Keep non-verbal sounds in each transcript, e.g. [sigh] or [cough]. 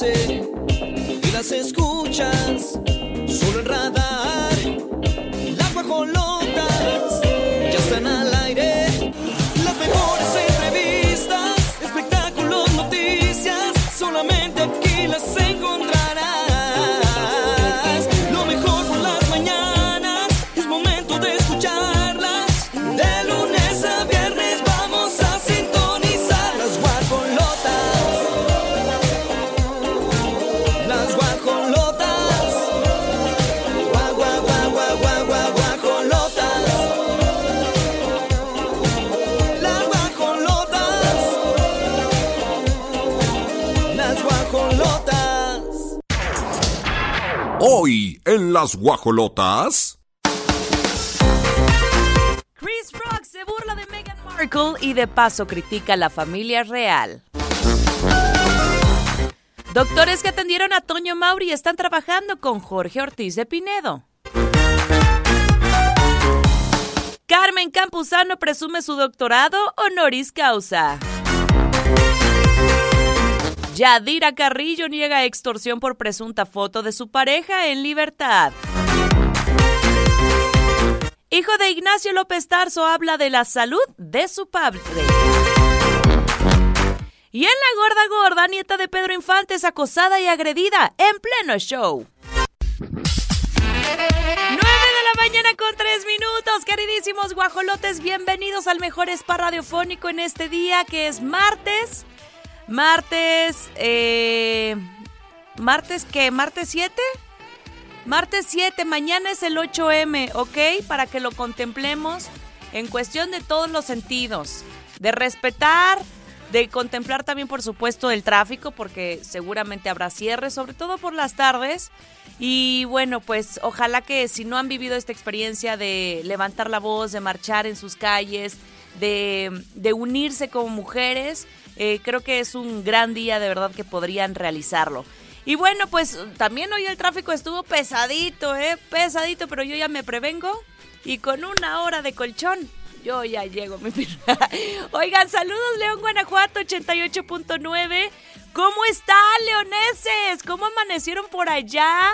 sé y las escuchas Las guajolotas. Chris Rock se burla de Meghan Markle y de paso critica a la familia real. Doctores que atendieron a Toño Mauri están trabajando con Jorge Ortiz de Pinedo. Carmen Campuzano presume su doctorado honoris causa. Yadira Carrillo niega extorsión por presunta foto de su pareja en libertad. Hijo de Ignacio López Tarso habla de la salud de su padre. Y en la gorda gorda, nieta de Pedro Infante es acosada y agredida en pleno show. 9 de la mañana con 3 minutos, queridísimos guajolotes, bienvenidos al mejor spa radiofónico en este día que es martes. Martes, eh, ¿martes qué? ¿Martes 7? Martes 7, mañana es el 8M, ¿ok? Para que lo contemplemos en cuestión de todos los sentidos. De respetar, de contemplar también, por supuesto, el tráfico, porque seguramente habrá cierre, sobre todo por las tardes. Y bueno, pues ojalá que si no han vivido esta experiencia de levantar la voz, de marchar en sus calles, de, de unirse como mujeres, eh, creo que es un gran día de verdad que podrían realizarlo. Y bueno, pues también hoy el tráfico estuvo pesadito, ¿eh? Pesadito, pero yo ya me prevengo y con una hora de colchón. Yo ya llego, mi. [laughs] Oigan, saludos León Guanajuato 88.9. ¿Cómo están, leoneses? ¿Cómo amanecieron por allá?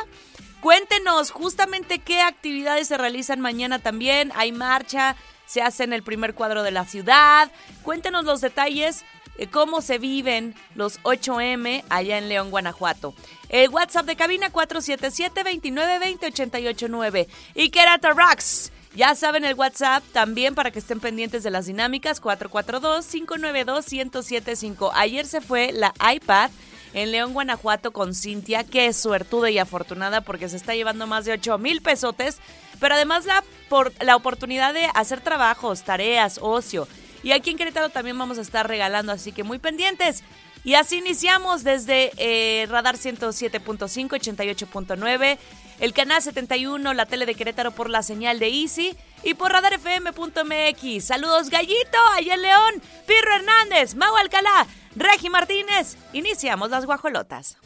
Cuéntenos justamente qué actividades se realizan mañana también. Hay marcha, se hace en el primer cuadro de la ciudad. Cuéntenos los detalles cómo se viven los 8M allá en León, Guanajuato. El WhatsApp de cabina 477-2920-889. Y Rocks. Ya saben el WhatsApp también para que estén pendientes de las dinámicas 442-592-1075. Ayer se fue la iPad en León, Guanajuato con Cintia, es suertuda y afortunada porque se está llevando más de 8 mil pesotes, pero además la, por, la oportunidad de hacer trabajos, tareas, ocio. Y aquí en Querétaro también vamos a estar regalando, así que muy pendientes. Y así iniciamos desde eh, Radar 107.5, 88.9, el canal 71, la tele de Querétaro por la señal de Easy y por radarfm.mx. Saludos Gallito, en León, Pirro Hernández, Mau Alcalá, Regi Martínez. Iniciamos las guajolotas.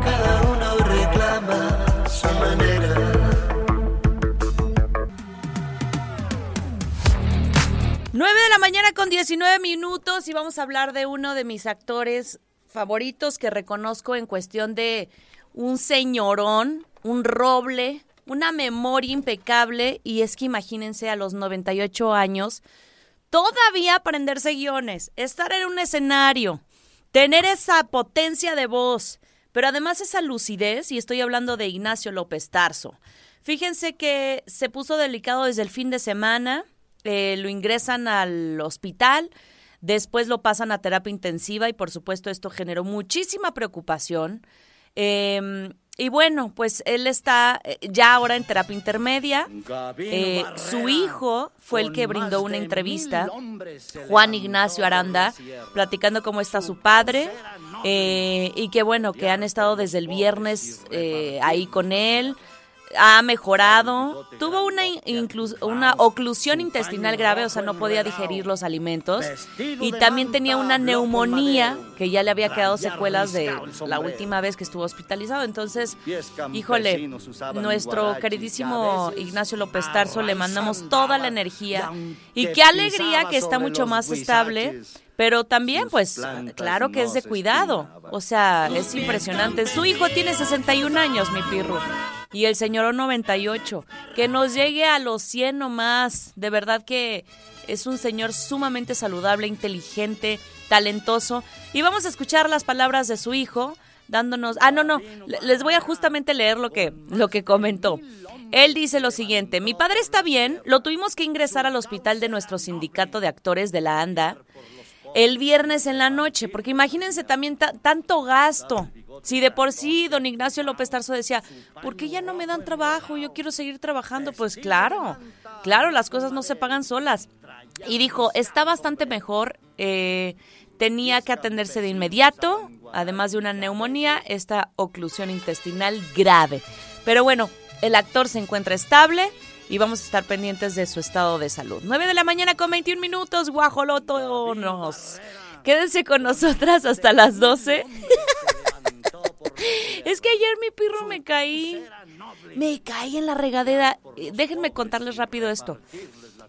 Cada uno reclama su manera. 9 de la mañana con 19 minutos y vamos a hablar de uno de mis actores favoritos que reconozco en cuestión de un señorón, un roble, una memoria impecable y es que imagínense a los 98 años todavía aprenderse guiones, estar en un escenario, tener esa potencia de voz, pero además esa lucidez y estoy hablando de Ignacio López Tarso. Fíjense que se puso delicado desde el fin de semana, eh, lo ingresan al hospital, después lo pasan a terapia intensiva y por supuesto esto generó muchísima preocupación. Eh, y bueno, pues él está eh, ya ahora en terapia intermedia. Eh, su hijo fue el que brindó una entrevista, Juan Ignacio Aranda, platicando cómo está su padre. eh, y que bueno, que han estado desde el viernes eh, ahí con él, ha mejorado, tuvo una, inclus- una oclusión intestinal grave, o sea, no podía digerir los alimentos y también tenía una neumonía que ya le había quedado secuelas de la última vez que estuvo hospitalizado. Entonces, híjole, nuestro queridísimo Ignacio López Tarso le mandamos toda la energía y qué alegría que está mucho más estable Pero también, pues, claro que es de cuidado. O sea, es impresionante. Su hijo tiene 61 años, mi pirro. Y el señor 98. Que nos llegue a los 100 nomás. De verdad que es un señor sumamente saludable, inteligente, talentoso. Y vamos a escuchar las palabras de su hijo dándonos... Ah, no, no. Les voy a justamente leer lo que, lo que comentó. Él dice lo siguiente, mi padre está bien, lo tuvimos que ingresar al hospital de nuestro sindicato de actores de la ANDA el viernes en la noche, porque imagínense también tanto gasto. Si de por sí don Ignacio López Tarso decía, ¿por qué ya no me dan trabajo? Yo quiero seguir trabajando. Pues claro, claro, las cosas no se pagan solas. Y dijo, está bastante mejor, eh, tenía que atenderse de inmediato, además de una neumonía, esta oclusión intestinal grave. Pero bueno, el actor se encuentra estable y vamos a estar pendientes de su estado de salud. 9 de la mañana con 21 minutos, guajolotonos. Quédense con nosotras hasta las 12. [laughs] es que ayer mi pirro me caí. Me caí en la regadera. Eh, déjenme contarles rápido esto.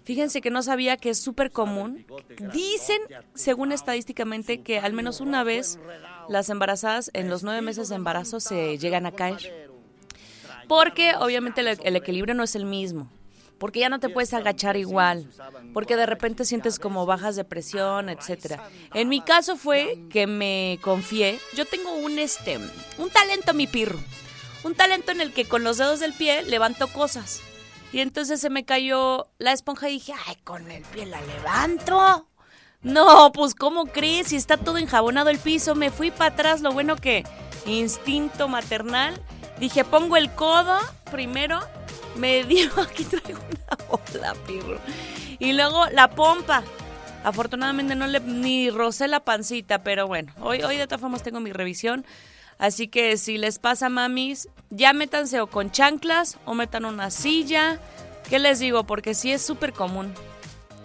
Fíjense que no sabía que es súper común. Dicen, según estadísticamente, que al menos una vez las embarazadas en los nueve meses de embarazo se llegan a caer. Porque obviamente el, equilibrio no es el mismo porque ya no te puedes agachar igual, porque de repente sientes como bajas de presión, etcétera. En mi caso fue que me confié, yo tengo un este un talento mi pirro, un talento en el que con los dedos del pie levanto cosas. Y entonces se me cayó la esponja y dije, "Ay, con el pie la levanto." No, pues ¿cómo crees? Si está todo enjabonado el piso, me fui para atrás, lo bueno que instinto maternal Dije, pongo el codo primero, me [laughs] dio, aquí traigo una bola, pirro. Y luego la pompa. Afortunadamente no le ni rocé la pancita, pero bueno, hoy, hoy de todas formas tengo mi revisión. Así que si les pasa, mamis, ya métanse o con chanclas o metan una silla. ¿Qué les digo? Porque sí es súper común.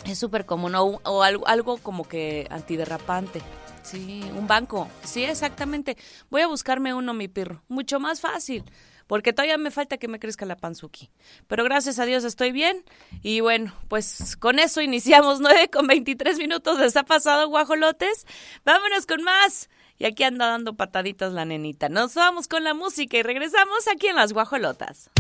Es súper común. O, o algo, algo como que antiderrapante. Sí, un banco. Sí, exactamente. Voy a buscarme uno, mi perro. Mucho más fácil. Porque todavía me falta que me crezca la panzuki. Pero gracias a Dios estoy bien. Y bueno, pues con eso iniciamos [laughs] 9 con 23 minutos. ¿Les ha pasado, guajolotes? Vámonos con más. Y aquí anda dando pataditas la nenita. Nos vamos con la música y regresamos aquí en las guajolotas.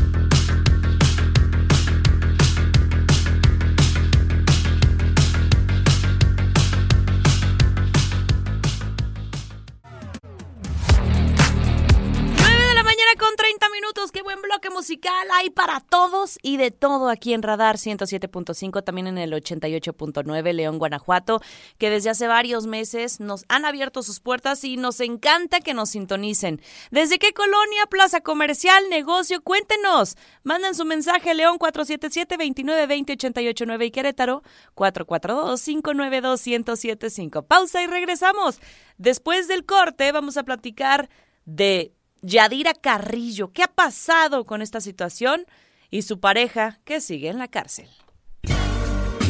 30 minutos. Qué buen bloque musical hay para todos y de todo aquí en Radar 107.5, también en el 88.9 León, Guanajuato, que desde hace varios meses nos han abierto sus puertas y nos encanta que nos sintonicen. ¿Desde qué colonia, plaza comercial, negocio? Cuéntenos. Manden su mensaje León 477-2920-889 y Querétaro 442-592-1075. Pausa y regresamos. Después del corte vamos a platicar de Yadira Carrillo. ¿Qué ha pasado con esta situación? Y su pareja que sigue en la cárcel.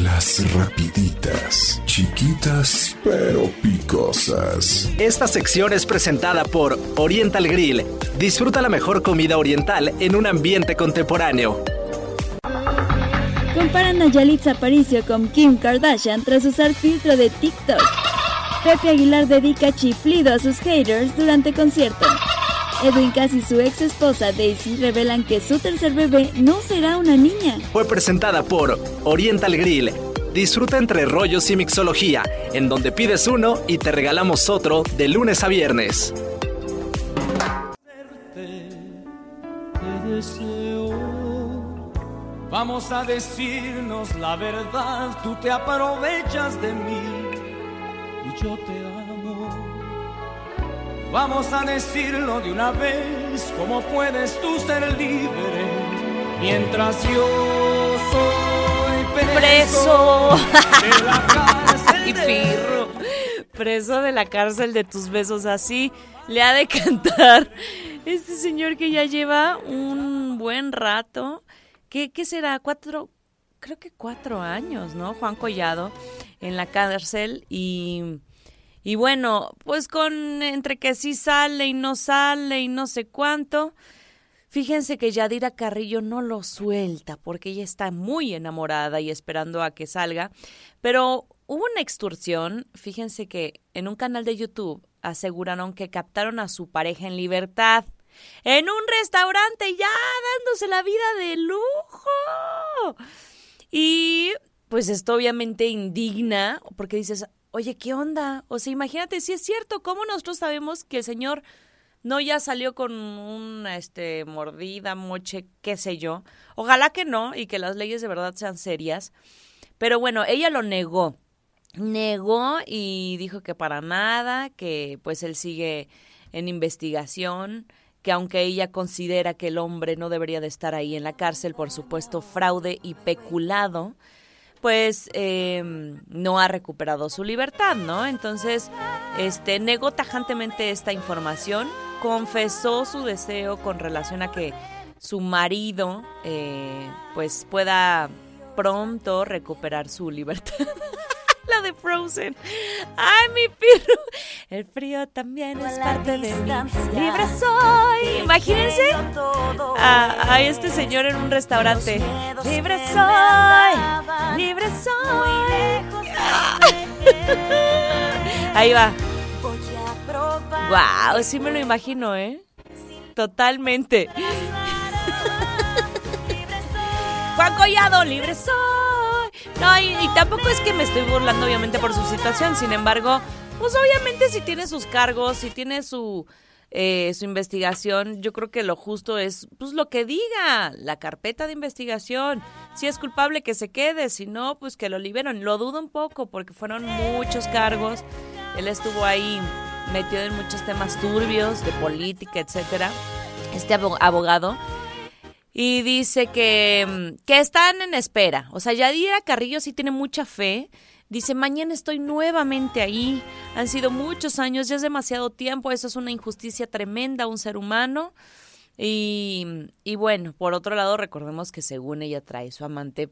Las rapiditas, chiquitas pero picosas. Esta sección es presentada por Oriental Grill. Disfruta la mejor comida oriental en un ambiente contemporáneo. Comparan a Yalitza Aparicio con Kim Kardashian tras usar filtro de TikTok. Pepe Aguilar dedica chiflido a sus haters durante concierto. Edwin Cass y su ex esposa Daisy revelan que su tercer bebé no será una niña. Fue presentada por Oriental Grill. Disfruta entre rollos y mixología, en donde pides uno y te regalamos otro de lunes a viernes. Vamos a decirnos la verdad, tú te aprovechas de mí y yo te Vamos a decirlo de una vez, ¿cómo puedes tú ser libre mientras yo soy preso, de la cárcel [laughs] preso de la cárcel de tus besos? Así le ha de cantar este señor que ya lleva un buen rato. ¿Qué, qué será? Cuatro, creo que cuatro años, ¿no? Juan Collado en la cárcel y y bueno, pues con entre que sí sale y no sale y no sé cuánto. Fíjense que Yadira Carrillo no lo suelta porque ella está muy enamorada y esperando a que salga. Pero hubo una extorsión. Fíjense que en un canal de YouTube aseguraron que captaron a su pareja en libertad en un restaurante ya dándose la vida de lujo. Y pues esto obviamente indigna porque dices, oye, ¿qué onda? O sea, imagínate si es cierto, ¿cómo nosotros sabemos que el señor no ya salió con una este, mordida, moche, qué sé yo? Ojalá que no y que las leyes de verdad sean serias. Pero bueno, ella lo negó. Negó y dijo que para nada, que pues él sigue en investigación, que aunque ella considera que el hombre no debería de estar ahí en la cárcel por supuesto fraude y peculado, pues em, no ha recuperado su libertad, ¿no? Entonces, este negó tajantemente esta información, confesó su deseo con relación a que su marido, eh, pues pueda pronto recuperar su libertad. [laughs] la de Frozen. Ay, mi perro. El frío también es parte de mí. Libre soy. Imagínense a, este señor en un restaurante. Libre soy. Libre soy. Ahí va. Wow, sí me lo imagino, ¿eh? Totalmente. [laughs] Juan Collado, libre soy. No, y, tampoco es que me estoy burlando obviamente por su situación, sin embargo, pues obviamente si tiene sus cargos, si tiene su, eh, su investigación, yo creo que lo justo es pues lo que diga la carpeta de investigación. Si es culpable que se quede, si no, pues que lo liberen. Lo dudo un poco porque fueron muchos cargos. Él estuvo ahí metido en muchos temas turbios de política, etcétera. Este abogado y dice que, mm, que están en espera. O sea, Yadira Carrillo sí tiene mucha fe. Dice, mañana estoy nuevamente ahí. Han sido muchos años, ya es demasiado tiempo. Eso es una injusticia tremenda a un ser humano. Y, y bueno, por otro lado, recordemos que según ella trae su amante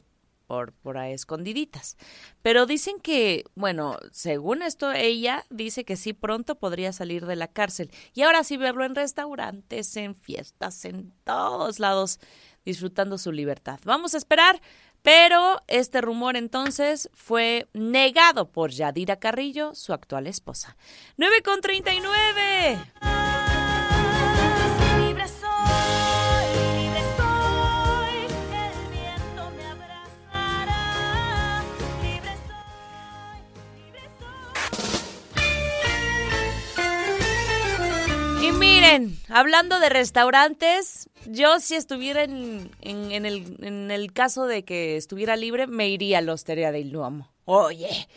por, por ahí escondiditas. Pero dicen que, bueno, según esto, ella dice que sí pronto podría salir de la cárcel. Y ahora sí verlo en restaurantes, en fiestas, en todos lados, disfrutando su libertad. Vamos a esperar, pero este rumor entonces fue negado por Yadira Carrillo, su actual esposa. 9 con 39. Hablando de restaurantes, yo si estuviera en, el, caso de que estuviera libre, me iría a la Hostería del Duomo. Oye,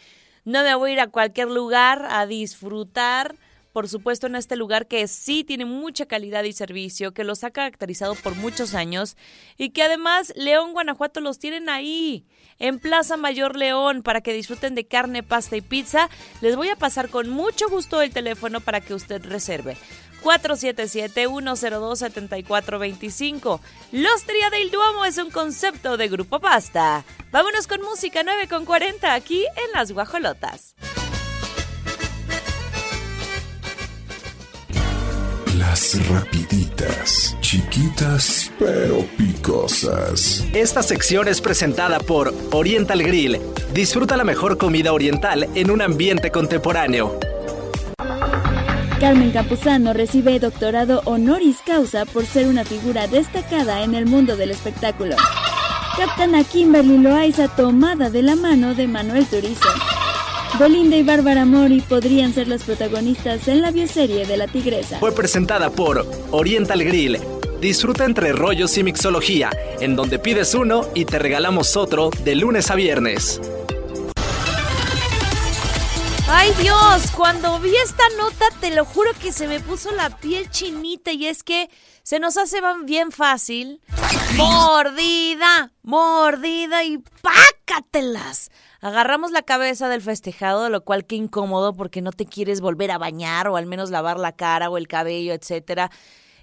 no me voy a ir a cualquier lugar a disfrutar por supuesto, en este lugar que sí tiene mucha calidad y servicio, que los ha caracterizado por muchos años y que además León, Guanajuato los tienen ahí, en Plaza Mayor León, para que disfruten de carne, pasta y pizza. Les voy a pasar con mucho gusto el teléfono para que usted reserve. 477-102-7425. Lostria del Duomo es un concepto de Grupo Pasta. Vámonos con música 9 con 40 aquí en Las Guajolotas. Las rapiditas, chiquitas pero picosas. Esta sección es presentada por Oriental Grill. Disfruta la mejor comida oriental en un ambiente contemporáneo. Carmen Campuzano recibe doctorado honoris causa por ser una figura destacada en el mundo del espectáculo. Captan Kimberly Loaiza tomada de la mano de Manuel Turizo. Belinda y Bárbara Mori podrían ser las protagonistas en la bioserie de La Tigresa. Fue presentada por Oriental Grill. Disfruta entre rollos y mixología, en donde pides uno y te regalamos otro de lunes a viernes. Ay Dios, cuando vi esta nota te lo juro que se me puso la piel chinita y es que se nos hace bien fácil. Mordida, mordida y pácatelas. Agarramos la cabeza del festejado, lo cual qué incómodo porque no te quieres volver a bañar o al menos lavar la cara o el cabello, etcétera.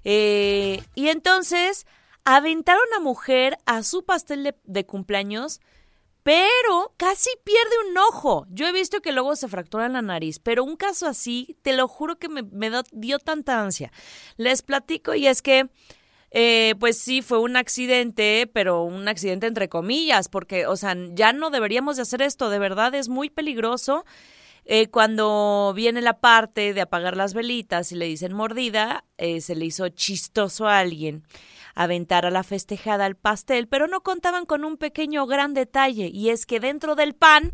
Eh, y entonces aventaron a mujer a su pastel de cumpleaños pero casi pierde un ojo. Yo he visto que luego se fractura la nariz, pero un caso así, te lo juro que me, dio tanta ansia. Les platico y es que eh, pues sí, fue un accidente, pero un accidente entre comillas, porque, o sea, ya no deberíamos de hacer esto, de verdad es muy peligroso. Eh, cuando viene la parte de apagar las velitas y le dicen mordida, eh, se le hizo chistoso a alguien aventar a la festejada el pastel, pero no contaban con un pequeño gran detalle, y es que dentro del pan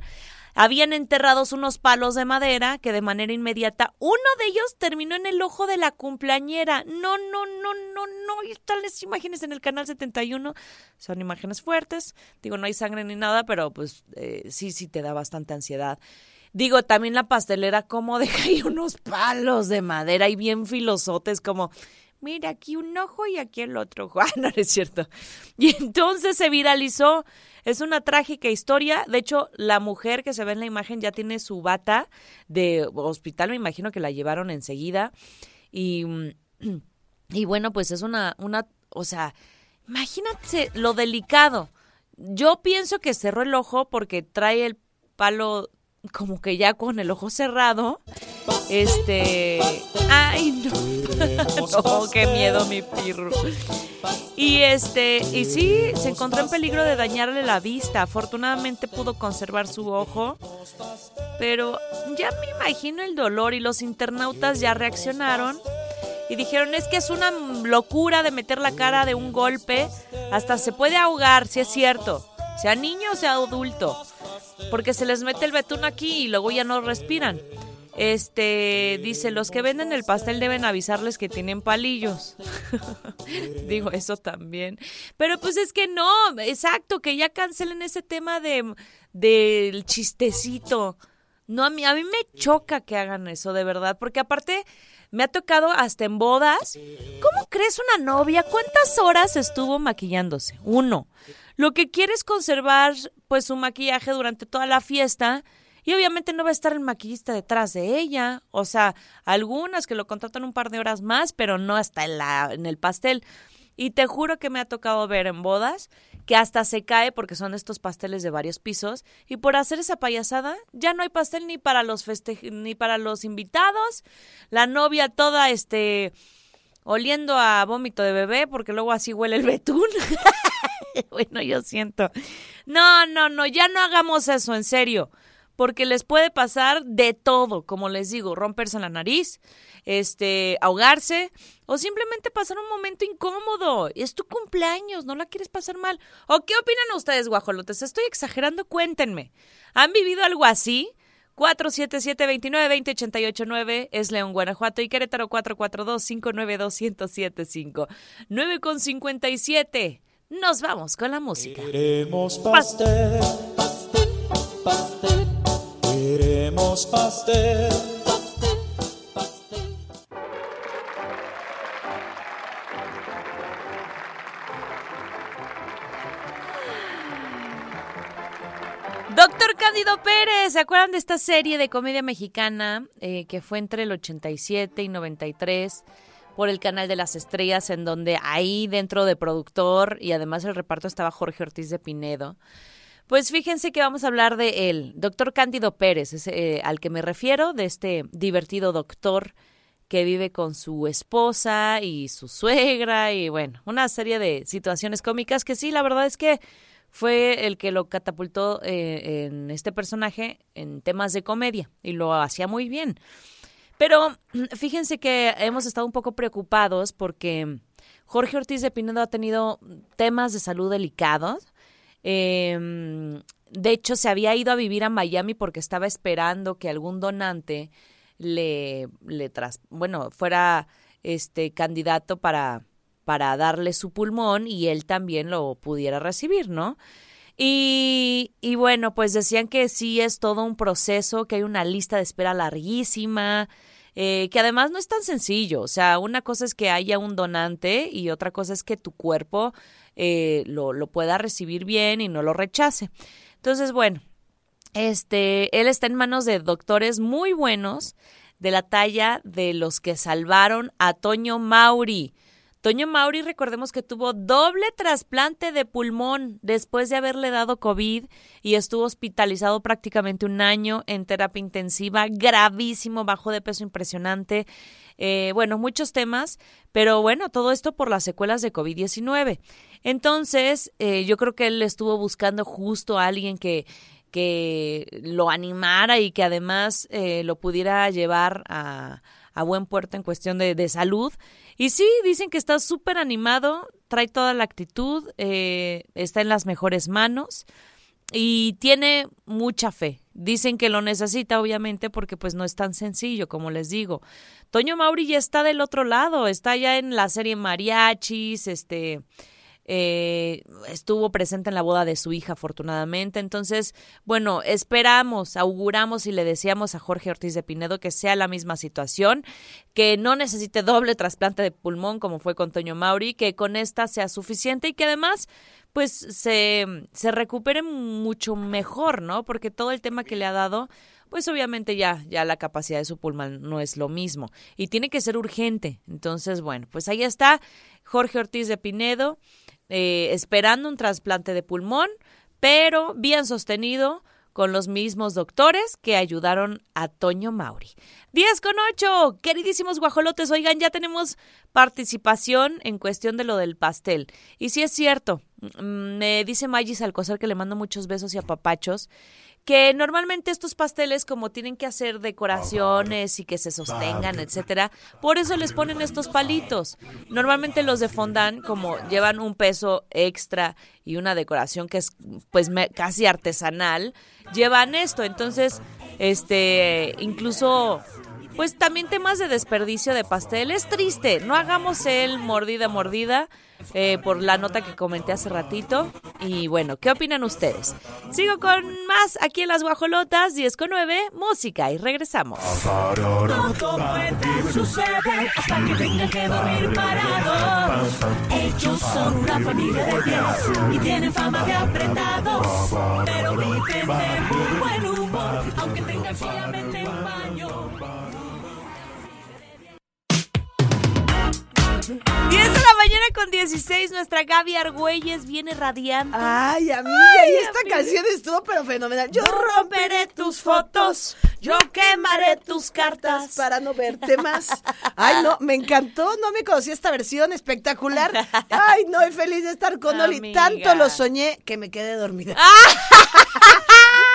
habían enterrados unos palos de madera que de manera inmediata uno de ellos terminó en el ojo de la cumpleañera. No, no, no, no, no. Y las imágenes en el canal 71. Son imágenes fuertes. Digo, no hay sangre ni nada, pero pues eh, sí, sí te da bastante ansiedad. Digo, también la pastelera como [laughs] deja ahí unos palos de madera y bien filosotes como mira aquí un ojo y aquí el otro. [laughs] Ah, no, es cierto. Y entonces se viralizó. Es una trágica historia. De hecho, la mujer que se ve en la imagen ya tiene su bata de hospital. Me imagino que la llevaron enseguida. Y, [clears throat] y bueno, pues es una, una, o sea, imagínate lo delicado. Yo pienso que cerró el ojo porque trae el palo como que ya con el ojo cerrado. Este. Ay, no. no, [laughs] qué miedo, mi pirro. Y este, y sí, se encontró en peligro de dañarle la vista. Afortunadamente pudo conservar su ojo. Pero ya me imagino el dolor y los internautas ya reaccionaron y dijeron es que es una locura de meter la cara de un golpe, hasta se puede ahogar, si es cierto, sea niño o sea adulto porque se les mete el betún aquí y luego ya no respiran. Este dice, los que venden el pastel deben avisarles que tienen palillos. [laughs] Digo, eso también. Pero pues es que no, exacto, que ya cancelen ese tema de del chistecito. No, a mí, a mí me choca que hagan eso, de verdad, porque aparte me ha tocado hasta en bodas. ¿Cómo crees una novia? ¿Cuántas horas estuvo maquillándose? Uno. Lo que quiere es conservar pues su maquillaje durante toda la fiesta y obviamente no va a estar el maquillista detrás de ella. O sea, algunas que lo contratan un par de horas más, pero no hasta en, la, en el pastel. Y te juro que me ha tocado ver en bodas que hasta se cae porque son estos pasteles de varios pisos y por hacer esa payasada ya no hay pastel ni para los ni para los invitados. La novia toda este oliendo a vómito de bebé porque luego así huele el betún. [laughs] bueno, yo siento. No, no, no, ya no hagamos eso, en serio. Porque les puede pasar de todo, como les digo, romperse la nariz, este, ahogarse o simplemente pasar un momento incómodo. Es tu cumpleaños, no la quieres pasar mal. ¿O qué opinan ustedes, guajolotes? ¿Estoy exagerando? Cuéntenme. ¿Han vivido algo así? 477-2920-889 es León, Guanajuato y Querétaro 442-592-1075. 9 con 57. Nos vamos con la música. Queremos pastel, pastel, pastel. Queremos pastel. Cándido Pérez, ¿se acuerdan de esta serie de comedia mexicana eh, que fue entre el 87 y 93? por el canal de las estrellas, en donde ahí dentro de productor y además el reparto estaba Jorge Ortiz de Pinedo. Pues fíjense que vamos a hablar de él, doctor Cándido Pérez, es, eh, al que me refiero, de este divertido doctor que vive con su esposa y su suegra y bueno, una serie de situaciones cómicas que sí, la verdad es que fue el que lo catapultó eh, en este personaje en temas de comedia y lo hacía muy bien. Pero [clears throat] fíjense que hemos estado un poco preocupados porque Jorge Ortiz de Pinedo ha tenido temas de salud delicados. Em, de hecho, se había ido a vivir a Miami porque estaba esperando que algún donante le, le tras, bueno, fuera este candidato para, para darle su pulmón y él también lo pudiera recibir, ¿no? Y, y, bueno, pues decían que sí es todo un proceso, que hay una lista de espera larguísima, eh, que además no es tan sencillo. O sea, una cosa es que haya un donante y otra cosa es que tu cuerpo eh, lo, lo pueda recibir bien y no lo rechace. Entonces, bueno, este, él está en manos de doctores muy buenos de la talla de los que salvaron a Toño Mauri. Toño Mauri, recordemos que tuvo doble trasplante de pulmón después de haberle dado COVID y estuvo hospitalizado prácticamente un año en terapia intensiva, gravísimo, bajo de peso impresionante. Eh, bueno, muchos temas, pero bueno, todo esto por las secuelas de COVID-19. Entonces, eh, yo creo que él estuvo buscando justo a alguien que, que lo animara y que además eh, lo pudiera llevar a, a, buen puerto en cuestión de, de salud. Y sí, dicen que está súper animado, trae toda la actitud, eh, está en las mejores manos y tiene mucha fe. Dicen que lo necesita, obviamente, porque pues no es tan sencillo, como les digo. Toño Mauri ya está del otro lado, está ya en la serie Mariachis, este, eh, estuvo presente en la boda de su hija, afortunadamente. Entonces, bueno, esperamos, auguramos y le deseamos a Jorge Ortiz de Pinedo que sea la misma situación, que no necesite doble trasplante de pulmón como fue con Toño Mauri, que con esta sea suficiente y que además pues se, se recupere mucho mejor, ¿no? Porque todo el tema que le ha dado pues obviamente ya, ya la capacidad de su pulmón no es lo mismo y tiene que ser urgente. Entonces, bueno, pues ahí está Jorge Ortiz de Pinedo eh, esperando un trasplante de pulmón, pero bien sostenido con los mismos doctores que ayudaron a Toño Mauri. 10 con 8, queridísimos guajolotes, oigan, ya tenemos participación en cuestión de lo del pastel. Y si es cierto, mm, me dice Magis Alcocer que le mando muchos besos y apapachos que normalmente estos pasteles como tienen que hacer decoraciones y que se sostengan, etcétera, por eso les ponen estos palitos. Normalmente los de fondant como llevan un peso extra y una decoración que es pues casi artesanal, llevan esto, entonces este incluso pues también temas de desperdicio de pastel. Es triste, no hagamos el mordida mordida eh, por la nota que comenté hace ratito. Y bueno, ¿qué opinan ustedes? Sigo con más aquí en las guajolotas, 10 con 9, música y regresamos. Todo puede suceder hasta que tengan que dormir parados. Ellos son una familia de 10 y tienen fama de apretados. Pero viven de muy buen humor, aunque tengan solamente un baño. 10 de la mañana con 16, nuestra Gaby Argüelles viene radiante. Ay, amiga, y esta canción estuvo pero fenomenal. Yo romperé tus fotos, yo quemaré tus cartas para no verte más. Ay, no, me encantó, no me conocía esta versión espectacular. Ay, no, y feliz de estar con Oli. Tanto lo soñé que me quedé dormida.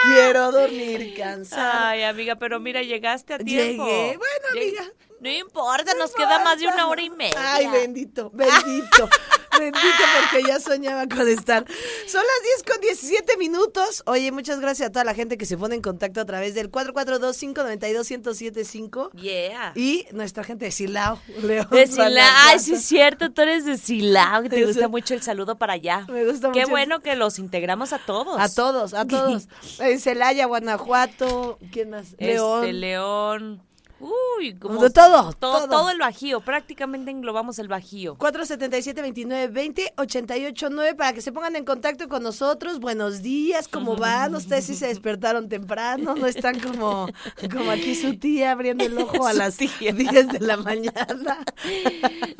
Quiero dormir cansada. Ay, amiga, pero mira, llegaste a tiempo. Llegué. Bueno, amiga. No importa, nos queda más de una hora y media. Ay, bendito, bendito, [laughs] bendito, porque ya soñaba con estar. Son las 10 con 17 minutos. Oye, muchas gracias a toda la gente que se pone en contacto a través del 442-592-1075. Yeah. Y nuestra gente de Silao, León. De Silao. Ay, sí es cierto, tú eres de Silao, te gusta mucho el saludo para allá. Me gusta Qué mucho. bueno que los integramos a todos. A todos, a todos. [laughs] En Celaya, Guanajuato, ¿quién más? León. Este, León. Uy, como De todo, todo, todo. todo el Bajío, prácticamente englobamos el Bajío. 477-2920-889 para que se pongan en contacto con nosotros. Buenos días, ¿cómo van? Ustedes sí se [laughs] despertaron temprano, no están como, como aquí su tía abriendo el ojo a las tía. 10 de la mañana.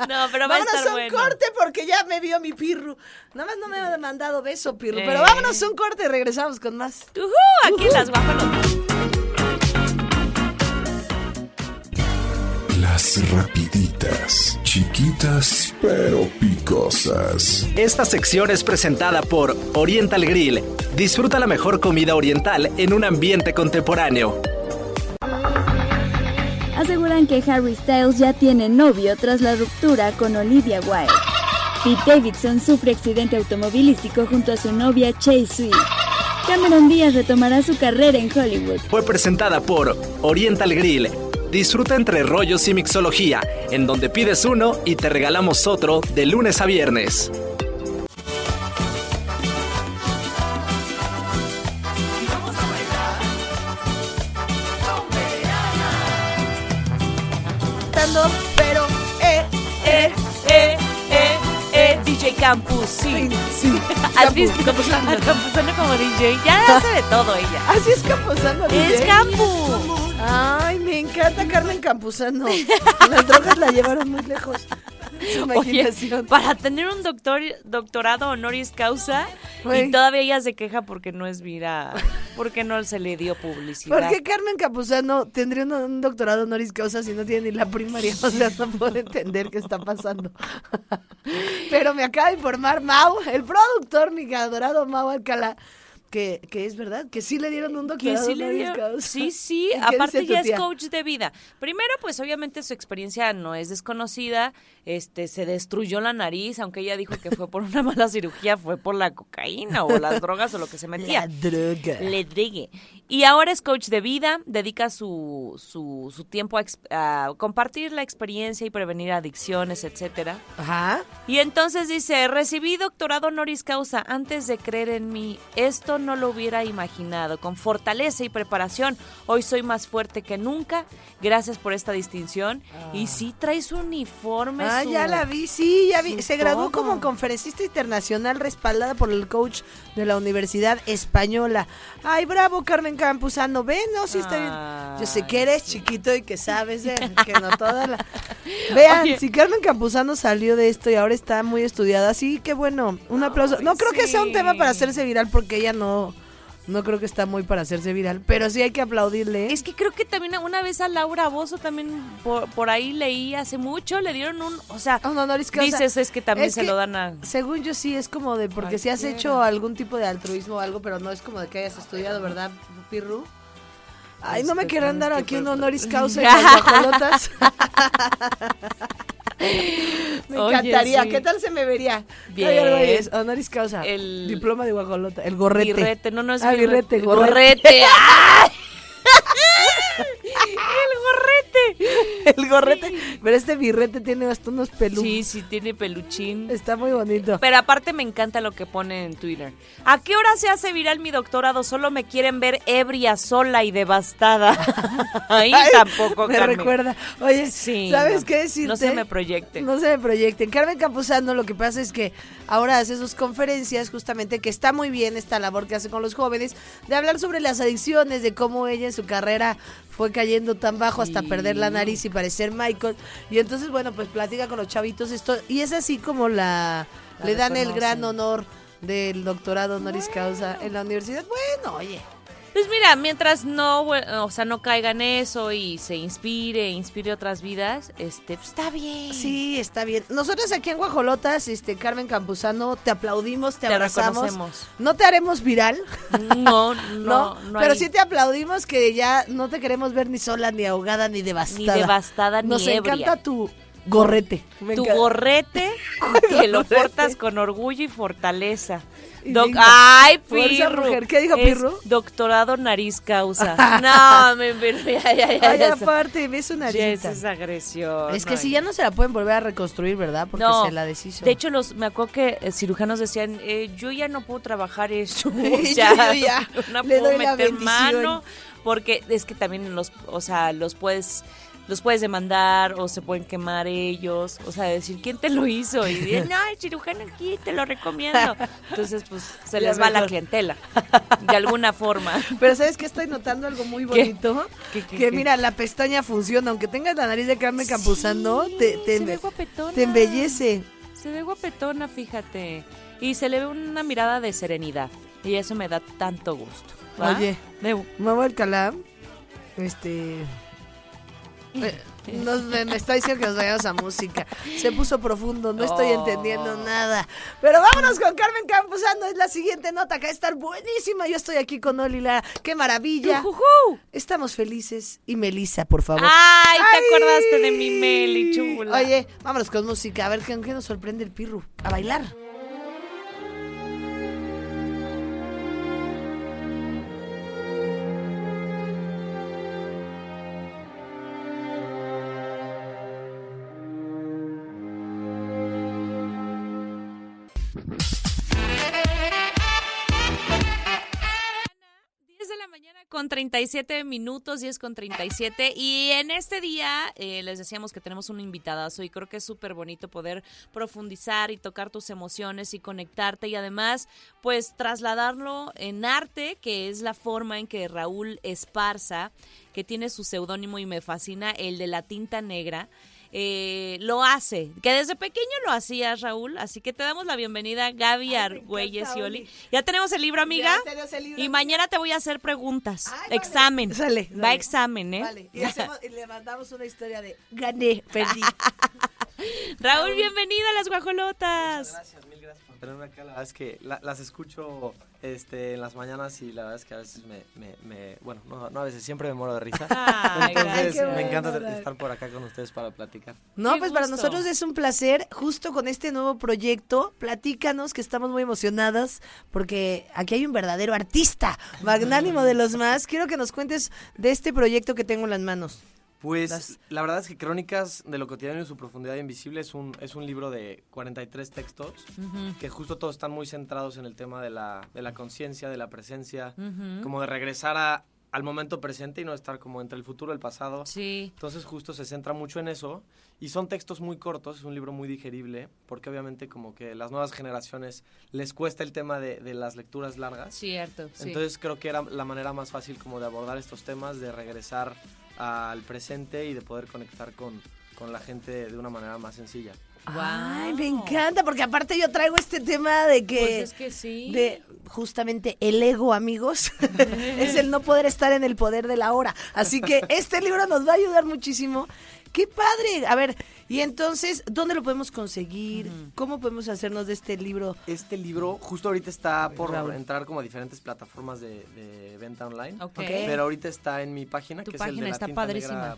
No, pero va a vámonos estar a un bueno. corte porque ya me vio mi pirru. Nada más no me ha mandado beso, pirru. Eh. Pero vámonos a un corte y regresamos con más. Ujú, aquí las guajolotas. Las rapiditas, chiquitas pero picosas. Esta sección es presentada por Oriental Grill. Disfruta la mejor comida oriental en un ambiente contemporáneo. Aseguran que Harry Styles ya tiene novio tras la ruptura con Olivia Wilde. Pete Davidson sufre accidente automovilístico junto a su novia Chase Sweet. Cameron Díaz retomará su carrera en Hollywood. Fue presentada por Oriental Grill. Disfruta entre rollos y mixología, en donde pides uno y te regalamos otro de lunes a viernes. Pero, eh, Eh, eh, eh, eh, DJ Campus, sí. sí. [laughs] ¿Has Campu- visto? Campuzano. Al [laughs] Campuzano como DJ. Ya hace de todo ella. Así es Campuzano. Es DJ. Campu. Ay, me encanta Carmen Campuzano. [laughs] Las drogas la llevaron muy lejos. para tener un doctor, doctorado honoris causa y todavía ella se queja porque no es viral, porque no se le dio publicidad. Porque Carmen Capuzano tendría un, doctorado honoris causa si no tiene ni la primaria, o sea, no puedo entender qué está pasando. [laughs] Pero me acaba de informar Mau, el productor, mi adorado Mau Alcalá, que, que, es verdad, que sí le dieron un doctorado. sí, le dieron, sí, sí, [laughs] aparte ya es coach de vida. Primero, pues obviamente su experiencia no es desconocida, este, se destruyó la nariz, aunque ella dijo que fue por una [laughs] mala cirugía, fue por la cocaína o las [laughs] drogas o lo que se metía. La droga. Le drigue. Y ahora es coach de vida, dedica su, su, su tiempo a, compartir la experiencia y prevenir adicciones, etcétera. Ajá. Y entonces dice, recibí doctorado honoris causa antes de creer en mí. Esto no lo hubiera imaginado. Con fortaleza y preparación, hoy soy más fuerte que nunca. Gracias por esta distinción. Y sí trae su uniforme. Ah, ya la vi, sí, ya vi. Se graduó como conferencista internacional respaldada por el coach de la Universidad Española. Ay, bravo, Carmen Campuzano. Ven, no, sí está bien. Yo sé que eres chiquito y que sabes, [laughs] que no toda la... Vean, si Carmen Campuzano salió de esto y ahora está muy estudiada, sí, qué bueno. Un aplauso. No creo que sea un tema para hacerse viral porque ella no no creo que está muy para hacerse viral, pero sí hay que aplaudirle. Es que creo que también una vez a Laura Bozo también por, ahí leí hace mucho, le dieron un, o sea, honoris Dices es que también se lo dan a Según yo sí es como de porque si has hecho algún tipo de altruismo o algo, pero no es como de que hayas estudiado, ¿verdad, Pirru? Ay, no me este, quieran dar aquí un honoris causa [laughs] en las [laughs] Me encantaría. ¿Qué tal se me vería? Bien. honoris causa. El diploma de guajolota. El gorrete. Birrete, no, no es ah, birrete. Gorrete. gorrete. [laughs] el gorrete. Pero este birrete tiene hasta unos peluches. Sí, sí, tiene peluchín. Está muy bonito. Pero aparte me encanta lo que pone en Twitter. ¿A qué hora se hace viral mi doctorado? Solo me quieren ver ebria, sola y devastada. [laughs] Ahí tampoco, Me recuerda. Oye, sí, ¿sabes qué decirte? No se me proyecten. No se me proyecten. Carmen Campuzano lo que pasa es que ahora hace sus conferencias justamente que está muy bien esta labor que hace con los jóvenes de hablar sobre las adicciones, de cómo ella en su carrera fue cayendo tan bajo hasta perder la nariz y parecer Michael. Y entonces, bueno, pues platica con los chavitos esto. Y es así como la, le dan el gran honor del doctorado honoris causa en la universidad. Bueno, oye. Pues mira, mientras no, o sea, no caiga en eso y se inspire, inspire otras vidas, este, pues está bien. Sí, está bien. Nosotros aquí en Guajolotas, este, Carmen Campuzano, te aplaudimos, te, abrazamos. No te haremos viral. No, no, [laughs] no. pero sí te aplaudimos que ya no te queremos ver ni sola, ni ahogada, ni devastada. Ni devastada, Nos ni encanta tu gorrete. tu gorrete [laughs] que lo portas con orgullo y fortaleza. [laughs] Ay, Pirro. ¿Qué dijo Pirro? Doctorado nariz causa. [laughs] no, me ya, ya, ya, Ay, aparte, ve su nariz. es agresión. Es que si ya no se la pueden volver a reconstruir, ¿verdad? Porque se la deshizo. De hecho, los, me acuerdo que eh, cirujanos decían, eh, yo ya no puedo trabajar eso. [laughs] ya, ya no puedo meter mano. Porque es que también los, o sea, los puedes los puedes demandar o se pueden quemar ellos, o sea, decir quién te lo hizo y dicen, [laughs] no, el cirujano aquí te lo recomiendo. Entonces, pues se les va la clientela, de alguna forma. [laughs] Pero ¿sabes qué? Estoy notando algo muy bonito. que mira, la pestaña funciona, aunque tengas la nariz de carne campuzando, te, te, te embellece. Se ve guapetona, fíjate. Y se le ve una mirada de serenidad. Y eso me da tanto gusto. Oye, Mamá Alcalá, este me, está diciendo que nos vayamos a música. Se puso profundo, no estoy entendiendo oh. nada. Pero vámonos con Carmen Campuzano, es la siguiente nota que va a estar buenísima. Yo estoy aquí con Olila, qué maravilla. Estamos felices. Y Melissa, por favor. Ay, te acordaste de mi Meli, chula. Oye, vámonos con música, a ver qué, qué nos sorprende el Pirru. A bailar. 37 minutos, 10 con 37. Y en este día eh, les decíamos que tenemos una invitada y creo que es súper bonito poder profundizar y tocar tus emociones y conectarte y además pues trasladarlo en arte, que es la forma en que Raúl Esparza, que tiene su seudónimo y me fascina, el de la tinta negra, eh, lo hace, que desde pequeño lo hacía Raúl, así que te damos la bienvenida Gaby Argüelles y Oli. Ya tenemos el libro, amiga. y mañana te voy a hacer preguntas. examen. [laughs] Va a examen, ¿eh? Vale. [laughs] Y, le mandamos una historia de gané, perdí. [laughs] Raúl, bienvenido a las guajolotas. gracias, mil gracias tenerme acá. La verdad es que las escucho este, en las mañanas y la verdad es que a veces me, me, bueno, no, no, a veces siempre me muero de risa. [laughs] Entonces me encanta estar por acá con ustedes para platicar. No, pues para nosotros es un placer, justo con este nuevo proyecto, platícanos que estamos muy emocionadas porque aquí hay un verdadero artista, magnánimo de los más. Quiero que nos cuentes de este proyecto que tengo en las manos. Pues la verdad es que Crónicas de lo cotidiano y su profundidad invisible es un, es un libro de 43 textos que justo todos están muy centrados en el tema de la, de la conciencia, de la presencia, como de regresar a, al momento presente y no estar como entre el futuro y el pasado. Sí. Entonces justo se centra mucho en eso y son textos muy cortos, es un libro muy digerible porque obviamente como que las nuevas generaciones les cuesta el tema de, de las lecturas largas. Cierto. Entonces creo que era la manera más fácil como de abordar estos temas, de regresar al presente y de poder conectar con, con la gente de una manera más sencilla. Ay, me encanta, porque aparte yo traigo este tema de que. Pues es que sí. De justamente el ego, amigos. [laughs] es el no poder estar en el poder de la hora. Así que este libro nos va a ayudar muchísimo. ¡Qué padre! A ver, y entonces, ¿dónde lo podemos conseguir? ¿Cómo podemos hacernos de este libro? Este libro justo ahorita está por entrar como a diferentes plataformas de, venta online. Pero ahorita está en mi página, que es el de la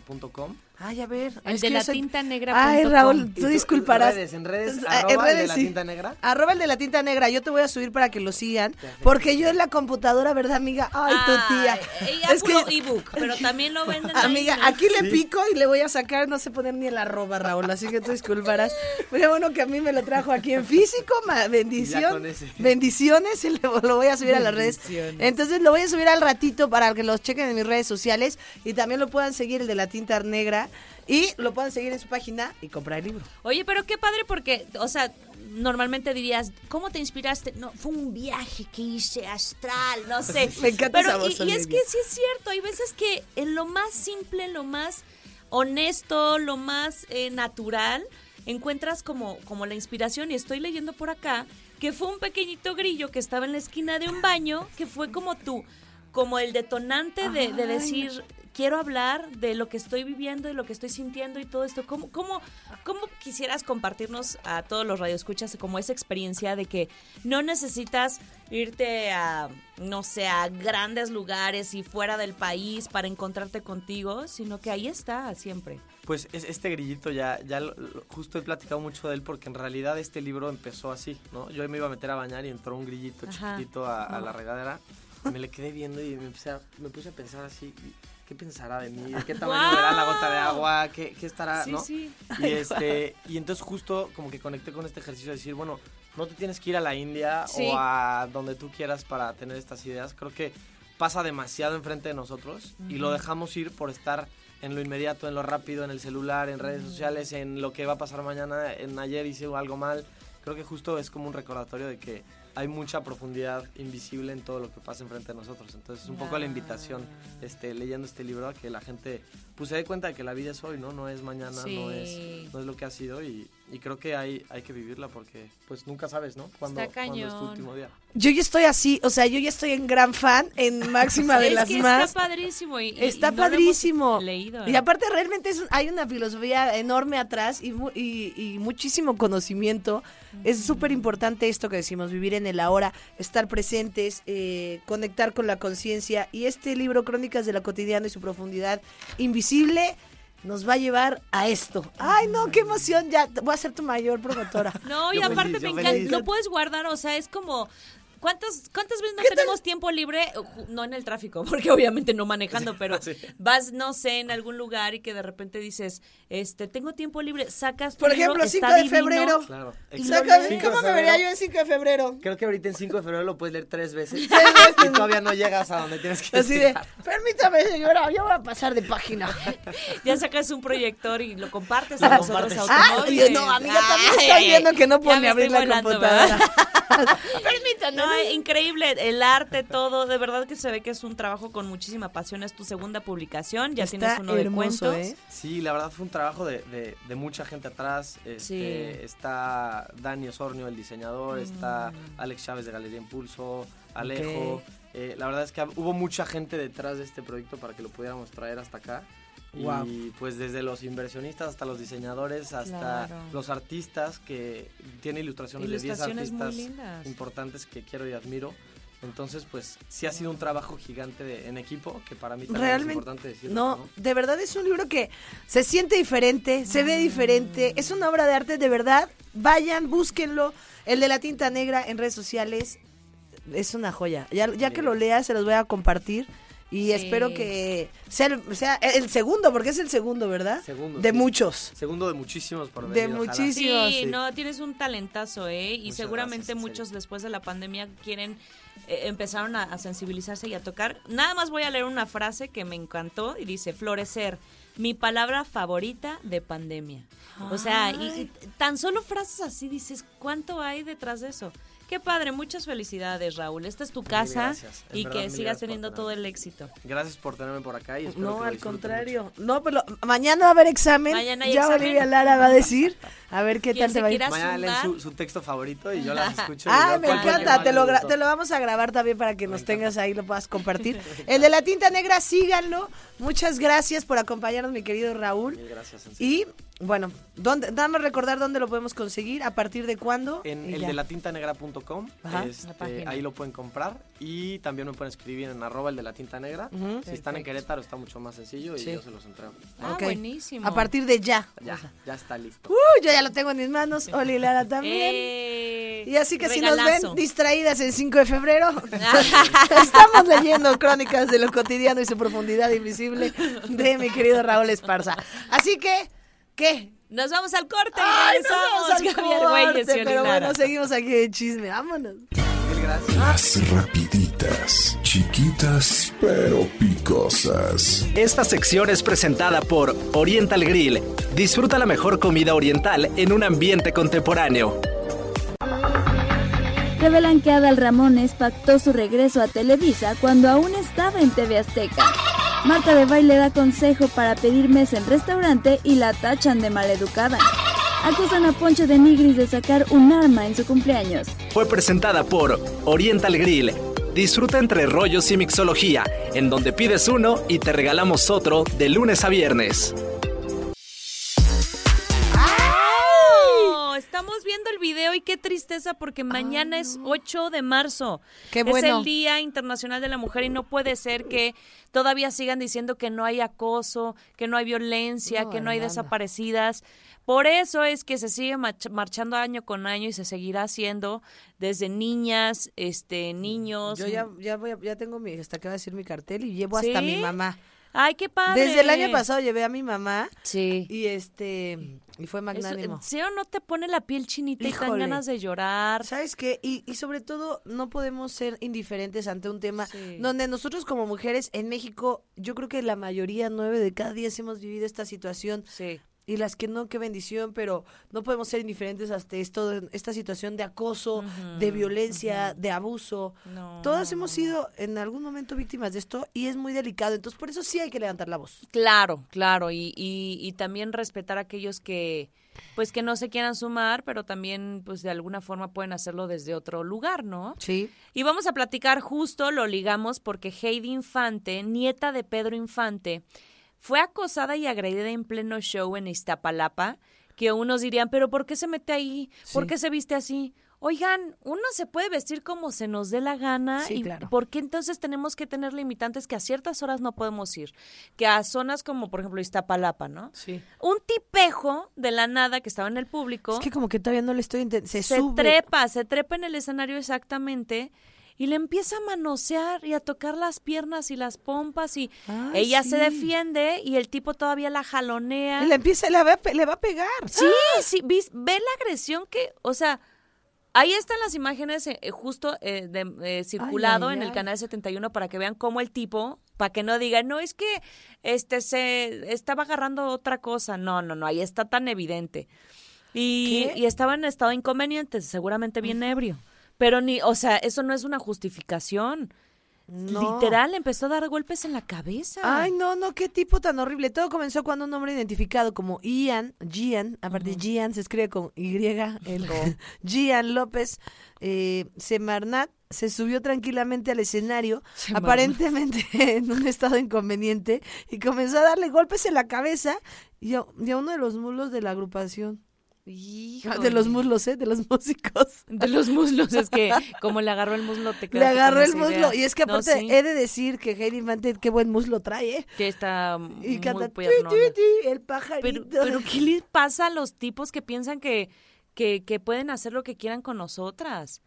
Ay, a ver. El de la tinta negra. Ay, Raúl, tú disculparás. En redes, en redes, arroba el de la tinta negra. Arroba el de la tinta negra. Yo te voy a subir para que lo sigan. Porque yo en la computadora, ¿verdad, amiga? Ay, tu tía. Ella es que ebook, pero también lo venden Amiga, aquí le pico y le voy a sacar, no sé poner ni el arroba, Raúl. Así que tú disculparás. Pero bueno que a mí me lo trajo aquí en físico. bendición. Bendiciones. Y lo voy a subir a las redes. Entonces lo voy a subir al ratito para que los chequen en mis redes sociales. Y también lo puedan seguir el de la tinta negra y lo pueden seguir en su página y comprar el libro. Oye, pero qué padre porque, o sea, normalmente dirías, ¿cómo te inspiraste? No, fue un viaje que hice astral, no sé. [laughs] Me encanta pero, esa y, y es que sí es cierto, hay veces que en lo más simple, lo más honesto, lo más eh, natural, encuentras como, como la inspiración. Y estoy leyendo por acá que fue un pequeñito grillo que estaba en la esquina de un baño, que fue como tú, como el detonante de, de decir, quiero hablar de lo que estoy viviendo, de lo que estoy sintiendo y todo esto. ¿Cómo, cómo, cómo quisieras compartirnos a todos los radioescuchas como esa experiencia de que no necesitas irte a, no sé, a grandes lugares y fuera del país para encontrarte contigo, sino que ahí está siempre? Pues este grillito ya, ya justo he platicado mucho de él porque en realidad este libro empezó así, ¿no? Yo me iba a meter a bañar y entró un grillito chiquitito a, la regadera. Me le quedé viendo y me, me puse a pensar así, ¿qué pensará de mí? ¿Qué tamaño verá la gota de agua? ¿Qué, qué estará? ¿no? Y, este, y entonces justo como que conecté con este ejercicio de decir, bueno, no te tienes que ir a la India o a donde tú quieras para tener estas ideas. Creo que pasa demasiado enfrente de nosotros y lo dejamos ir por estar en lo inmediato, en lo rápido, en el celular, en redes sociales, en lo que va a pasar mañana, en ayer hice algo mal. Creo que justo es como un recordatorio de que hay mucha profundidad invisible en todo lo que pasa enfrente de nosotros. Entonces, es un poco la invitación, este, leyendo este libro, a que la gente pues, se dé cuenta de que la vida es hoy, ¿no? No es mañana, no, es, no es lo que ha sido y, y, creo que hay, hay que vivirla porque pues nunca sabes, ¿no? Cuando, es tu último día. Yo ya estoy así, o sea, yo ya estoy en gran fan, en máxima [laughs] de las más. Está padrísimo. Y, está padrísimo. leído, Y aparte realmente es, hay una filosofía enorme atrás y, y, y muchísimo conocimiento. Es súper importante esto que decimos, vivir en el ahora, estar presentes, eh, conectar con la conciencia. Y este libro, Crónicas de la Cotidiana y su profundidad invisible, nos va a llevar a esto. Ay, no, qué emoción, ya voy a ser tu mayor promotora. [laughs] No, y aparte me encanta, lo puedes guardar, o sea, es como ¿Cuántas, ¿Cuántas veces no tenemos tiempo libre? No en el tráfico, [laughs] porque obviamente no manejando, pero [laughs] vas, no sé, en algún lugar y que de repente dices, este, tengo tiempo libre, sacas tu Por ejemplo, 5 de febrero. Claro. ¿Cómo me vería yo en 5 de febrero? Creo que ahorita en 5 de febrero lo puedes leer [laughs] tres veces. y todavía no llegas a donde tienes que Así de, permítame, señora, yo voy a pasar de página. ya sacas un proyector y lo compartes a nosotros Ah, no, amiga, también estás viendo que no puede abrir la computadora. Permítanme. No, increíble, el arte, todo, de verdad que se ve que es un trabajo con muchísima pasión, es tu segunda publicación, ya tienes uno de cuentos. ¿eh? Sí, la verdad fue un trabajo de, mucha gente atrás, este, está Dani Osornio, el diseñador, está mm. Alex Chávez de Galería Impulso, Alejo, eh, la verdad es que hubo mucha gente detrás de este proyecto para que lo pudiéramos traer hasta acá. Y pues desde los inversionistas hasta los diseñadores, hasta los artistas, que tiene ilustraciones, de 10 artistas importantes que quiero y admiro. Entonces, pues sí ha sido un trabajo gigante en equipo, que para mí también es importante decirlo. No, de verdad es un libro que se siente diferente, se ve diferente, es una obra de arte de verdad. Vayan, búsquenlo. El de la tinta negra en redes sociales es una joya. Ya, ya que lo leas, se los voy a compartir. Y espero que sea el, sea el segundo, porque es el segundo, ¿verdad? Segundo. De muchos. Segundo de muchísimos por venir, De muchísimos. Sí, no, tienes un talentazo, ¿eh? Y seguramente muchos después de la pandemia quieren, eh, empezaron a, sensibilizarse y a tocar. Nada más voy a leer una frase que me encantó y dice, florecer, mi palabra favorita de pandemia. O sea, y tan solo frases así dices, ¿cuánto hay detrás de eso? Qué padre, muchas felicidades, Raúl. Esta es tu casa y que sigas teniendo todo el éxito. Gracias por tenerme por acá y espero No, al contrario. No, pero mañana va a haber examen. Mañana hay ya Olivia Lara va a decir. A ver qué tal te va a ir. Mañana leen su, texto favorito y yo las [laughs] escucho. ah, me encanta. Te lo, te lo vamos a grabar también para que nos tengas ahí, lo puedas compartir. [laughs] El de la tinta negra, síganlo. Muchas gracias por acompañarnos, mi querido Raúl. gracias. Y bueno, ¿dónde, dame recordar dónde lo podemos conseguir, a partir de cuándo. En el de latintanegra.com, este, ahí lo pueden comprar y también me pueden escribir en arroba el de la tinta negra. Si están en Querétaro está mucho más sencillo y yo se los entrego. Ah, buenísimo. A partir de ya. Ya, ya está listo. Uh, yo ya lo tengo en mis manos, [laughs] Oli Lara también. Eh, y así que si nos ven distraídas el 5 de febrero, [laughs] [laughs] estamos leyendo crónicas de lo cotidiano y su profundidad invisible de mi querido Raúl Esparza. Así que... ¿Qué? Nos vamos al corte y regresamos, Javier Pero bueno, seguimos aquí en chisme. Vámonos. Las rapiditas, chiquitas pero picosas. Esta sección es presentada por Oriental Grill. Disfruta la mejor comida oriental en un ambiente contemporáneo. Revelan que Adal Ramones pactó su regreso a Televisa cuando aún estaba en TV Azteca. Marta de Baile da consejo para pedir mesa en restaurante y la tachan de maleducada. Acusan a Poncho de Nigris de sacar un arma en su cumpleaños. Fue presentada por Oriental Grill. Disfruta entre rollos y mixología, en donde pides uno y te regalamos otro de lunes a viernes. Viendo el video y qué tristeza porque mañana es 8 de marzo. Qué bueno. Es el Día Internacional de la Mujer y no puede ser que todavía sigan diciendo que no hay acoso, que no hay violencia, que no hay desaparecidas. Por eso es que se sigue marchando año con año y se seguirá haciendo desde niñas, este, niños. Yo ya, ya, voy ya tengo mi, hasta que va a decir mi cartel y llevo hasta mi mamá. Ay, qué padre. Desde el año pasado llevé a mi mamá. Sí. Y este y fue magnánimo. ¿Sí o no te pone la piel chinita y dan ganas de llorar? ¿Sabes qué? Y, y sobre todo no podemos ser indiferentes ante un tema donde nosotros como mujeres en México, yo creo que la mayoría, nueve de cada diez hemos vivido esta situación. Sí y las que no, qué bendición, pero no podemos ser indiferentes hasta esto, esta situación de acoso, de violencia, de abuso. Todas hemos sido en algún momento víctimas de esto y es muy delicado, entonces por eso sí hay que levantar la voz. Claro, claro, y, y, y también respetar a aquellos que pues que no se quieran sumar, pero también pues de alguna forma pueden hacerlo desde otro lugar, ¿no? Sí. Y vamos a platicar justo, lo ligamos porque Heidi Infante, nieta de Pedro Infante, fue acosada y agredida en pleno show en Iztapalapa, que unos dirían, pero ¿por qué se mete ahí? ¿Por qué se viste así? Oigan, uno se puede vestir como se nos dé la gana y ¿por qué entonces tenemos que tener limitantes que a ciertas horas no podemos ir? Que a zonas como por ejemplo Iztapalapa, ¿no? Sí. Un tipejo de la nada que estaba en el público. Es que como que todavía no le estoy se, se trepa, se trepa en el escenario exactamente y le empieza a manosear y a tocar las piernas y las pompas y ella se defiende y el tipo todavía la jalonea. Y le empieza, le va, le va a pegar. Sí, sí, ve la agresión que, o sea, ahí están las imágenes eh, justo eh, de, eh, circulado en el canal 71 para que vean cómo el tipo, para que no digan, no, es que este se estaba agarrando otra cosa. No, no, no, ahí está tan evidente. Y, y estaba en estado inconveniente, seguramente bien ebrio. Pero ni, o sea, eso no es una justificación. Literal, empezó a dar golpes en la cabeza. Ay, no, no, qué tipo tan horrible. Todo comenzó cuando un hombre identificado como Ian, Gian, aparte Gian se escribe con Y, el [laughs] Gian López eh, Semarnat, se subió tranquilamente al escenario, aparentemente [laughs] en un estado inconveniente, y comenzó a darle golpes en la cabeza y a, y a uno de los mulos de la agrupación. De los muslos, ¿eh? De los [laughs] músicos. De los muslos, es que como le agarró el muslo, te Le agarró el muslo. Y es que aparte he de decir que Heidi Infante, qué buen muslo trae, ¿eh? Que está y canta, el pajarito. Pero, ¿qué les pasa a los tipos que piensan que, que, que pueden hacer lo que quieran con nosotras?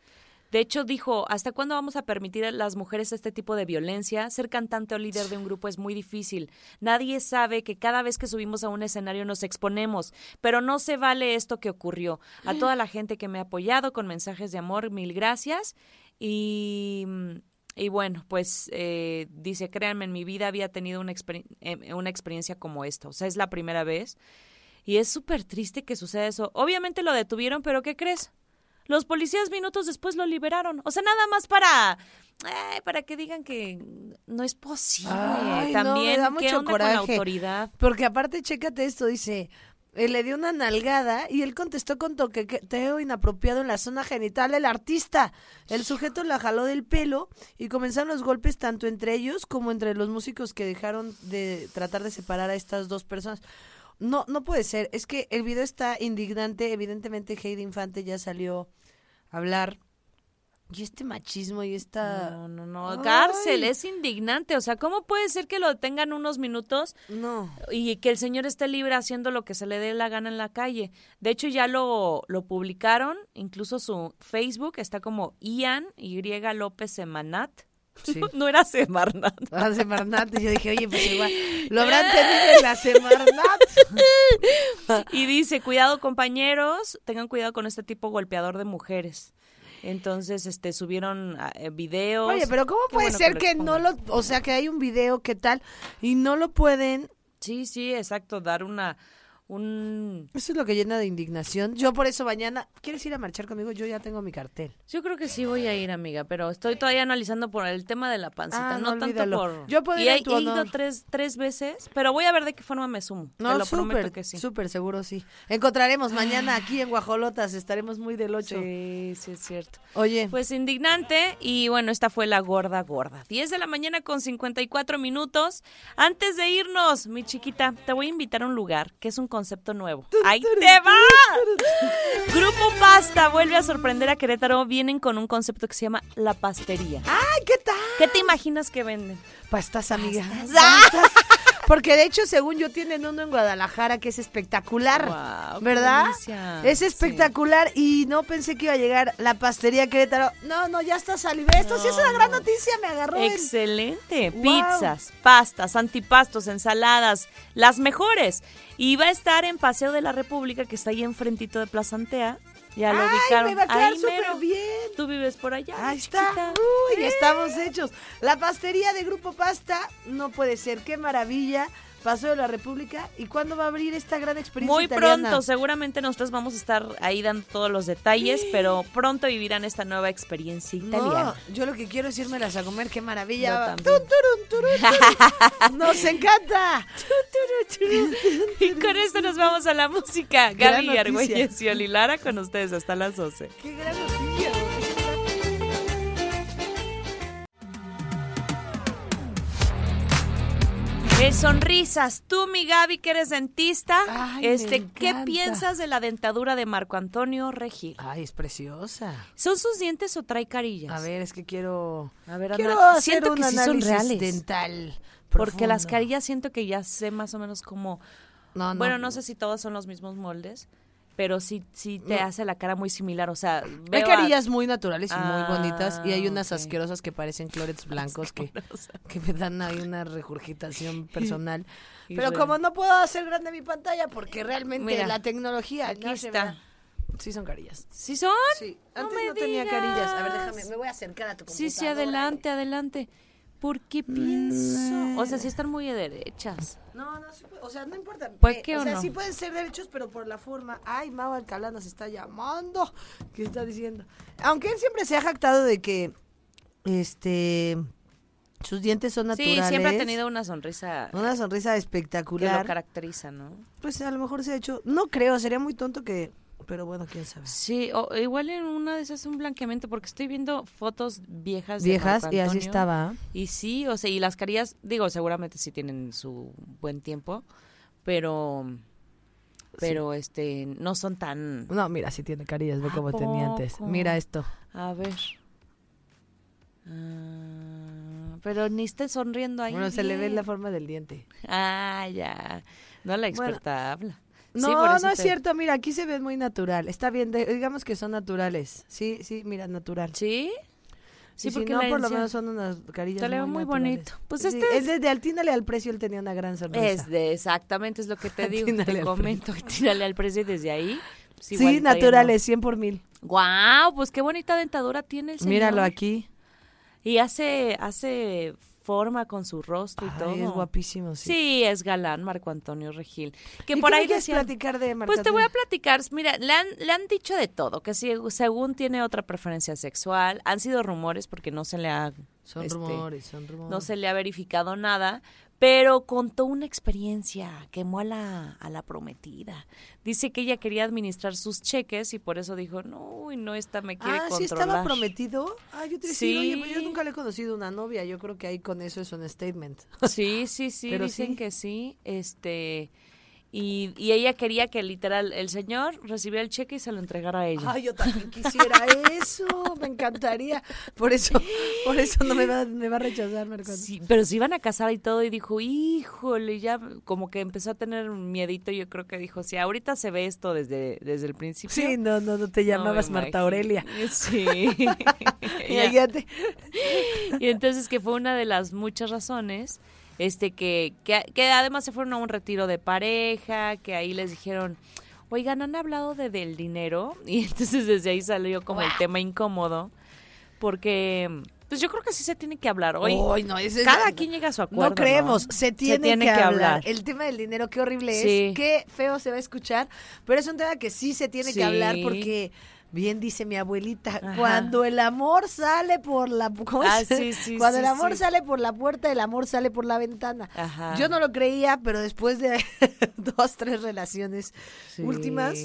De hecho, dijo, ¿hasta cuándo vamos a permitir a las mujeres este tipo de violencia? Ser cantante o líder de un grupo es muy difícil. Nadie sabe que cada vez que subimos a un escenario nos exponemos, pero no se vale esto que ocurrió. A toda la gente que me ha apoyado con mensajes de amor, mil gracias. Y... Y bueno, pues eh, dice, créanme, en mi vida había tenido una, eh, una experiencia como esta. O sea, es la primera vez. Y es súper triste que suceda eso. Obviamente lo detuvieron, pero ¿qué crees? Los policías minutos después lo liberaron. O sea, nada más para para que digan que no es posible. También no, ¿qué onda coraje, con la autoridad. Porque aparte, chécate esto, dice, él le dio una nalgada y él contestó con toqueteo inapropiado en la zona genital del artista. El sujeto la jaló del pelo y comenzaron los golpes tanto entre ellos como entre los músicos que dejaron de tratar de separar a estas dos personas. No, no puede ser. Es que el video está indignante. Evidentemente, Heidi Infante ya salió a hablar. Y este machismo y esta... No, no, no. Cárcel, es indignante. O sea, ¿cómo puede ser que lo tengan unos minutos? No. Y que el señor esté libre haciendo lo que se le dé la gana en la calle. De hecho, ya lo, lo publicaron. Incluso su Facebook está como Ian Y. López Semanat. [laughs] no era Semarnat. Ah, Semarnat. Y yo dije, oye, pues igual, [laughs] lo habrán tenido en la Semarnat. [laughs] y dice, cuidado compañeros, tengan cuidado con este tipo golpeador de mujeres. Entonces, este, subieron ah, eh, videos. Oye, pero ¿cómo puede ser que, no lo, o sea, que hay un video, ¿qué tal? Y no lo pueden. Sí, sí, exacto, dar una, un... Eso es lo que llena de indignación. Yo por eso mañana, ¿quieres ir a marchar conmigo? Yo ya tengo mi cartel. Yo creo que sí voy a ir, amiga, pero estoy todavía analizando por el tema de la pancita, ah, no, tanto por... Yo puedo ir he, ido tres, tres veces, pero voy a ver de qué forma me sumo. No, lo prometo que sí. Súper seguro, sí. Encontraremos mañana aquí en Guajolotas, estaremos muy del 8. Sí, sí es cierto. Oye. Pues indignante y bueno, esta fue la gorda gorda. 10 de la mañana con 54 minutos. Antes de irnos, mi chiquita, te voy a invitar a un lugar que es un concepto nuevo. ¡Ahí te va! [laughs] Grupo Pasta vuelve a sorprender a Querétaro. Vienen con un concepto que se llama La Pastería. ¡Ay, qué tal! ¿Qué te imaginas que venden? Pastas, amiga. Porque de hecho, según yo, tienen uno en Guadalajara que es espectacular. ¿Verdad? Es espectacular y no pensé que iba a llegar la pastería Querétaro. No, no, ya está saliva. Esto sí es una gran noticia, me agarró. Excelente. Pizzas, pastas, antipastos, ensaladas, las mejores. Y va a estar en Paseo de la República, que está ahí enfrentito de Plaza Antea. Ya lo ubicaron. Me va a quedar súper bien. Tú vives por allá. Ahí está. Uy, estamos hechos. La pastería de Grupo Pasta no puede ser. Qué maravilla. Paso de la República. ¿Y cuándo va a abrir esta gran experiencia? Muy pronto, seguramente nosotros vamos a estar ahí dando todos los detalles, pero pronto vivirán esta nueva experiencia italiana. yo lo que quiero es irme a comer, qué maravilla. [laughs] Nos encanta. y [laughs] con esto nos vamos a la música. Gaby Argüelles y Olilara con ustedes hasta las 12. Qué gran noticia. Sonrisas. Tú, mi Gaby, que eres dentista, este, ¿qué piensas de la dentadura de Marco Antonio Regil? Ay, es preciosa. ¿Son sus dientes o trae carillas? A ver, es que quiero. A ver, quiero siento que sí son reales. dental. Porque las carillas siento que ya sé más o menos cómo. No, no. Bueno, no sé si todos son los mismos moldes pero sí, sí te hace la cara muy similar. O sea, hay carillas muy naturales y muy bonitas y hay ah, unas asquerosas que parecen clorets [laughs] blancos que, que me dan ahí una regurgitación [laughs] personal. pero como no puedo hacer grande mi pantalla porque realmente la tecnología aquí está. Sí son carillas. ¿Sí son? Sí. Antes no, tenía carillas. A ver, déjame, me voy a acercar a tu computadora. Sí, sí, adelante, adelante. ¿Por qué pienso? O sea, sí están muy derechas. No, no, sí, o sea, no importa. ¿Por qué o, o sea, no? sí pueden ser derechos, pero por la forma. Ay, Mau Alcalá nos está llamando. ¿Qué está diciendo? Aunque él siempre se ha jactado de que, este, sus dientes son naturales. Sí, siempre ha tenido una sonrisa una sonrisa que espectacular. lo caracteriza, ¿no? Pues a lo mejor se ha hecho. No creo, sería muy tonto que. Pero bueno, quién sabe. Sí, o igual en una de esas un blanqueamiento, porque estoy viendo fotos viejas de Viejas Marco y así estaba. Y sí, o sea, y las carillas, digo, seguramente sí tienen su buen tiempo, pero pero este no son tan No, mira, sí tiene carillas, ve ¿A como tenía antes. Mira esto. a ver. Ah, pero ni esté sonriendo ahí. Bueno, se le ve la forma del diente. Ah, ya. No la experta habla. Sí, No, no es cierto, mira, aquí se ve muy natural. Está bien, de- digamos que son naturales. Sí, sí, mira, natural. ¿Sí? Sí, Sí, porque no, la por lo menos son unas carillas Te le ve muy naturales. bonito. Pues Sí, este es desde altínale al precio, él tenía una gran sonrisa. Es de exactamente es lo que te [laughs] digo, te al comento, [laughs] tírale al precio y desde ahí. pues, Sí, naturales, 100 por mil. Guau, pues qué bonita dentadura tiene el señor. Míralo aquí. Y hace hace forma con su rostro y todo. es guapísimo, sí. Sí, es galán Marco Antonio Regil. Que ¿Y por ahí quieres decían, platicar de Marco Pues te voy a platicar, mira, le han, le han dicho de todo, que si, según tiene otra preferencia sexual, han sido rumores porque no se le ha Son este, rumores, son rumores. no se le ha verificado nada, pero contó una experiencia, quemó a la, a la prometida. Dice que ella quería administrar sus cheques y por eso dijo, no, uy, no, esta me quiere Ah, sí controlar. estaba prometido. Ah, yo te decía, Sí. oye, pues yo nunca le he conocido una novia. Yo creo que ahí con eso es un statement. Sí, sí, sí, [laughs] Pero dicen sí. que sí, este... Y, y ella quería que literal el señor recibiera el cheque y se lo entregara a ella. Ay, yo también quisiera eso. Me encantaría. Por eso, por eso no me va, me va a rechazar. Antonio. Sí, pero se iban a casar y todo y dijo, híjole, ya como que empezó a tener un miedito. Yo creo que dijo, si ahorita se ve esto desde, desde el principio. Sí, no, no, no te no llamabas Marta imagino". Aurelia. Sí. [laughs] [laughs] Ya. Imagínate. Y entonces que fue una de las muchas razones, este que, que, que además se fueron a un retiro de pareja, que ahí les dijeron, oigan, ¿han hablado de del dinero? [laughs] Y entonces desde ahí salió como el tema incómodo, porque pues yo creo que sí se tiene que hablar. Hoy Ay, no, ese es- cada quien llega a su acuerdo. No creemos, se tiene, que, hablar. El tema del dinero, qué horrible Sí. es, qué feo se va a escuchar, pero es un tema que sí se tiene Sí. que hablar porque, bien dice mi abuelita, Ajá. cuando el amor sale por la... ¿cómo Ah, es? sí, sí, [laughs] Cuando sí, el amor sale por la puerta, el amor sale por la ventana. Ajá. Yo no lo creía, pero después de [laughs] dos, tres relaciones últimas,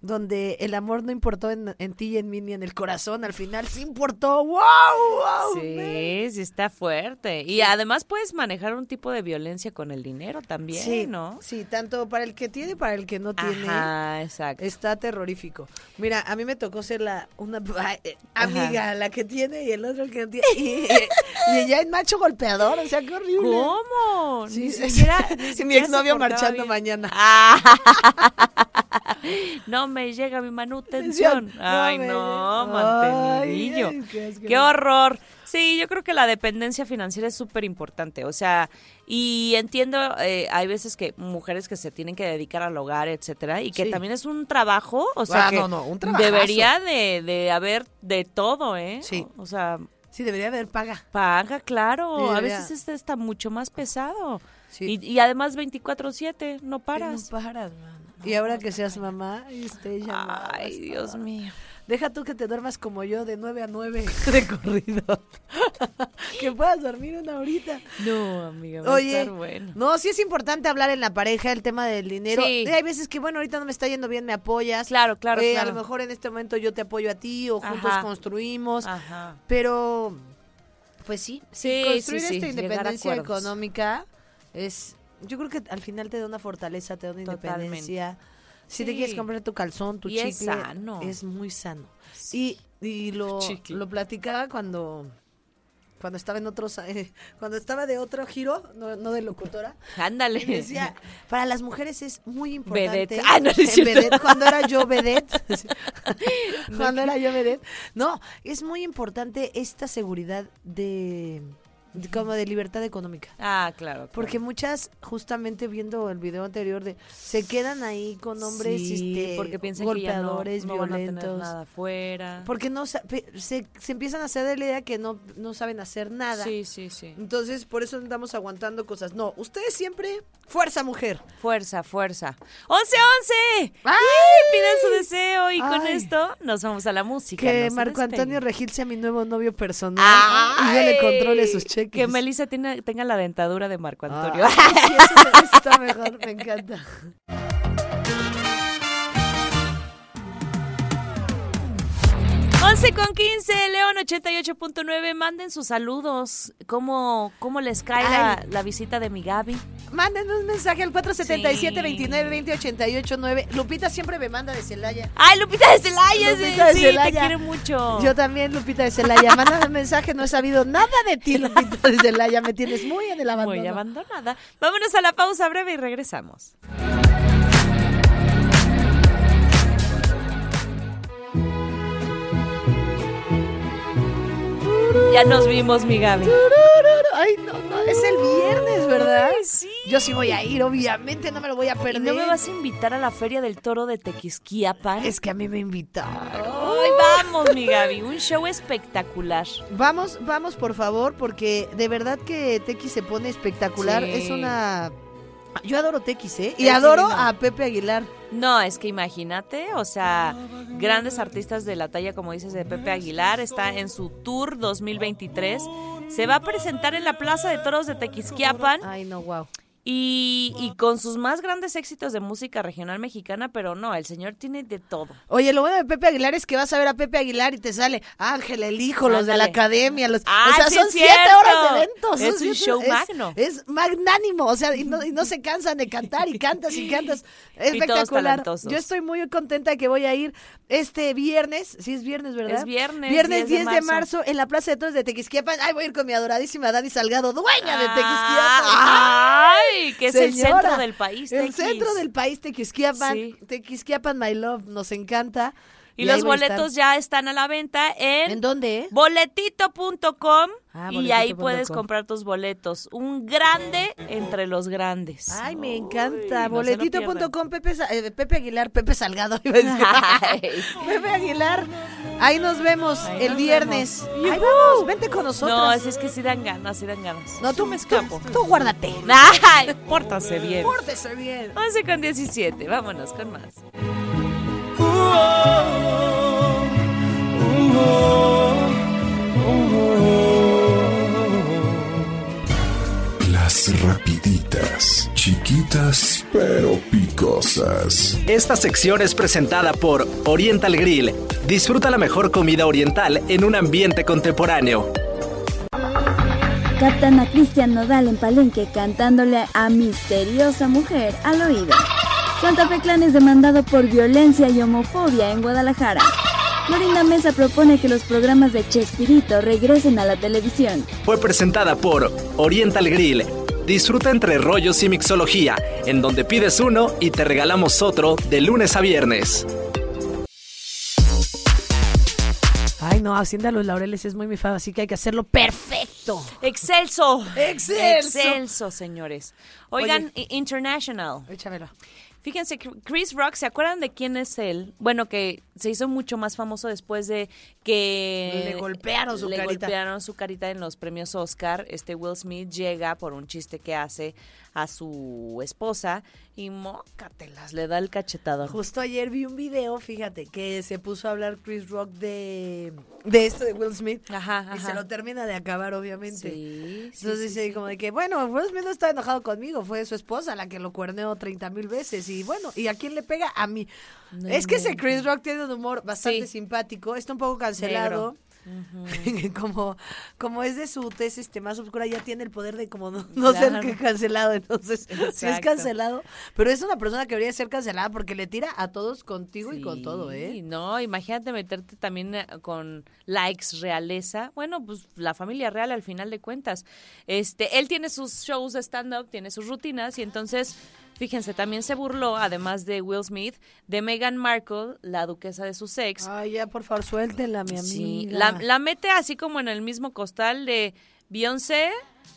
donde el amor no importó en, en ti y en mí ni en el corazón, al final sí importó. ¡Wow! wow Sí, sí está fuerte. Y además puedes manejar un tipo de violencia con el dinero también, Sí, ¿no? Sí, tanto para el que tiene y para el que no tiene. Ajá, exacto. Está terrorífico. Mira, a mí me tocó ser la una [laughs] eh, amiga, la que tiene y el otro el que no tiene. Y, [laughs] y ella es macho golpeador, o sea, qué horrible. ¿Cómo? Sí, Ni sí, siquiera, [laughs] Mi exnovio marchando bien. mañana. Ah. No me llega mi manutención. Ay, no, mantenidillo. qué horror. Sí, yo creo que la dependencia financiera es súper importante. O sea, y entiendo, eh, hay veces que mujeres que se tienen que dedicar al hogar, etcétera, y que Sí. también es un trabajo. O sea, Ah, que no, no, un debería de, de haber de todo, ¿eh? Sí. O, o sea, Sí, debería haber paga. paga, claro. A veces este está mucho más pesado. Sí. Y, y además 24/7, no paras. No paras, mano. Y ahora que seas mamá, este, ya Ay, Dios mío. Deja tú que te duermas como yo de 9 a 9 [laughs] de corrido. [laughs] que puedas dormir una horita. No, amiga, va a Oye, estar bueno. no, sí es importante hablar en la pareja el tema del dinero. Sí. Eh, Hay veces que, bueno, ahorita no me está yendo bien, me apoyas. Claro, claro, Eh, claro. A lo mejor en este momento yo te apoyo a ti o juntos Ajá. construimos. Ajá. Pero, pues sí, Sí, construir sí, sí, esta independencia económica es, yo creo que al final te da una fortaleza, te da una Totalmente. independencia. Si te quieres comprar tu calzón, tu Y chicle, es sano. es muy sano. Y, y lo, [laughs] Chicle. lo platicaba cuando cuando estaba en otros eh, cuando estaba de otro giro, no, no de locutora. Ándale. Decía, para las mujeres es muy importante. Vedette. Ah, no, es vedette, cuando era yo vedette. [laughs] cuando era yo vedette. No, es muy importante esta seguridad de, como de libertad económica. Ah, claro. Porque muchas, justamente viendo el video anterior, de se quedan ahí con hombres este, porque piensan golpeadores, que ya no, no violentos. Van a tener nada afuera. Porque no se, se empiezan a hacer de la idea que no, no saben hacer nada. Sí, sí, sí. Entonces, por eso andamos aguantando cosas. No, ustedes siempre, fuerza mujer. Fuerza, fuerza. ¡Once, once! ¡Ay! Pidan su deseo y con esto nos vamos a la música. Que Marco. Antonio Regil sea mi nuevo novio personal. ¡Ay! Y yo le controle sus cheques. Que Melissa tenga, tenga la dentadura de Marco Antonio. Ah, sí, eso, eso está mejor, me encanta. [laughs] 11 con 15, León 88.9. Manden sus saludos. ¿Cómo, cómo les cae la, visita de mi Gaby? Manden un mensaje al 477 Sí. 29 20 88 9. Lupita siempre me manda de Celaya. ¡Ay, Lupita de Celaya! Lupita de sí, Celaya. te quiero mucho. Yo también, Lupita de Celaya. Mándame un mensaje, no he sabido nada de ti, Lupita de Celaya. Me tienes muy en el abandono. Muy abandonada. Vámonos a la pausa breve y regresamos. Ya nos vimos, mi Gaby. Ay, no, no, es el viernes, ¿verdad? Ay, sí. Yo sí voy a ir, obviamente, no me lo voy a ¿Y perder. no me vas a invitar a la Feria del Toro de Tequisquiapan? Es que a mí me invitaron. Ay, vamos, mi Gaby. Un show espectacular. Vamos, vamos, por favor, porque de verdad que Tequis se pone espectacular. Sí. Es una... Yo adoro Tequis, ¿eh? Y Es adoro divino. a Pepe Aguilar. No, es que imagínate, o sea, grandes artistas de la talla, como dices, de Pepe Aguilar, está en su tour 2023. Se va a presentar en la Plaza de Toros de Tequisquiapan Ay, no, wow. y, y con sus más grandes éxitos de música regional mexicana, pero no, el señor tiene de todo. Oye, lo bueno de Pepe Aguilar es que vas a ver a Pepe Aguilar y te sale Ángel, el hijo, los de la academia, los... Ah, o sea, sí son siete cierto. Es un show es- magno. Es magnánimo, o sea, y no, y no se cansan de cantar y cantas y cantas. [laughs] Espectacular. Yo estoy muy contenta de que voy a ir este viernes, sí es viernes, ¿verdad? Es viernes, Viernes 10 10 de de marzo. en la Plaza de Toros de Tequisquiapan. Ay, voy a ir con mi adoradísima Dani Salgado, dueña de Tequisquiapan. ¡Ay! Que es el Señora, centro del país. El Tequis. centro del país, Tequisquiapan. Sí. Tequisquiapan, my love, nos encanta. Y, los boletos ya están a la venta en, ¿En dónde? boletito.com Ah, y ahí puedes comprar tus boletos. Un grande entre los grandes. Ay, me encanta. No. Boletito.com, Pepe, eh, Pepe Aguilar, Pepe Salgado. [laughs] iba a decir. Ay. [laughs] Pepe Aguilar. Ahí nos vemos Ahí el nos viernes. vemos. Ahí vamos, vente con nosotros. No, así es que sí dan ganas, sí dan ganas. No, tú me me escapo. Tú, tú guárdate. [laughs] Ay, pórtase bien. Pórtese bien. 11 con 17, vámonos con más. Las rapiditas, chiquitas pero picosas. Esta sección es presentada por Oriental Grill. Disfruta la mejor comida oriental en un ambiente contemporáneo. Captan a Cristian Nodal en Palenque cantándole a misteriosa mujer al oído. Santa Fe Clan es demandado por violencia y homofobia en Guadalajara. Florinda Mesa propone que los programas de Chespirito regresen a la televisión. Fue presentada por Oriental Grill. Disfruta entre rollos y mixología, en donde pides uno y te regalamos otro de lunes a viernes. Ay, no, Hacienda Los Laureles es muy mi fava, así que hay que hacerlo perfecto. Excelso. Excelso. Excelso, señores. Oigan, International. Échamelo. Fíjense, Chris Rock, ¿se acuerdan de quién es él? Bueno, que se hizo mucho más famoso después de que... Le golpearon su le carita. golpearon su carita en los premios Oscar. Este Will Smith llega por un chiste que hace a su esposa y mócatelas, le da el cachetador. Justo ayer vi un video, fíjate, que se puso a hablar Chris Rock de, de esto de Will Smith. Ajá, Y ajá. se lo termina de acabar, obviamente. Sí, Entonces sí, dice sí. como de que, bueno, Will Smith no está enojado conmigo, fue su esposa la que lo cuerneó 30 mil veces. Y bueno, ¿y a quién le pega? A mí. No es que ese. Chris Rock tiene un humor bastante Sí. simpático, está un poco cancelado. [laughs] como, como es de su tez este, más oscura, ya tiene el poder de como no, no ser Claro. que cancelado. Entonces, [laughs] sí es cancelado, pero es una persona que debería ser cancelada porque le tira a todos contigo y con todo, ¿eh? No, imagínate meterte también eh, con likes realeza. Bueno, pues la familia real al final de cuentas. Este, él tiene sus shows de stand-up, tiene sus rutinas y entonces, fíjense, también se burló, además de Will Smith, de Meghan Markle, la duquesa de su ex. Ay, ya, por favor, suéltela, mi amiga. Sí, la, la mete así como en el mismo costal de Beyoncé,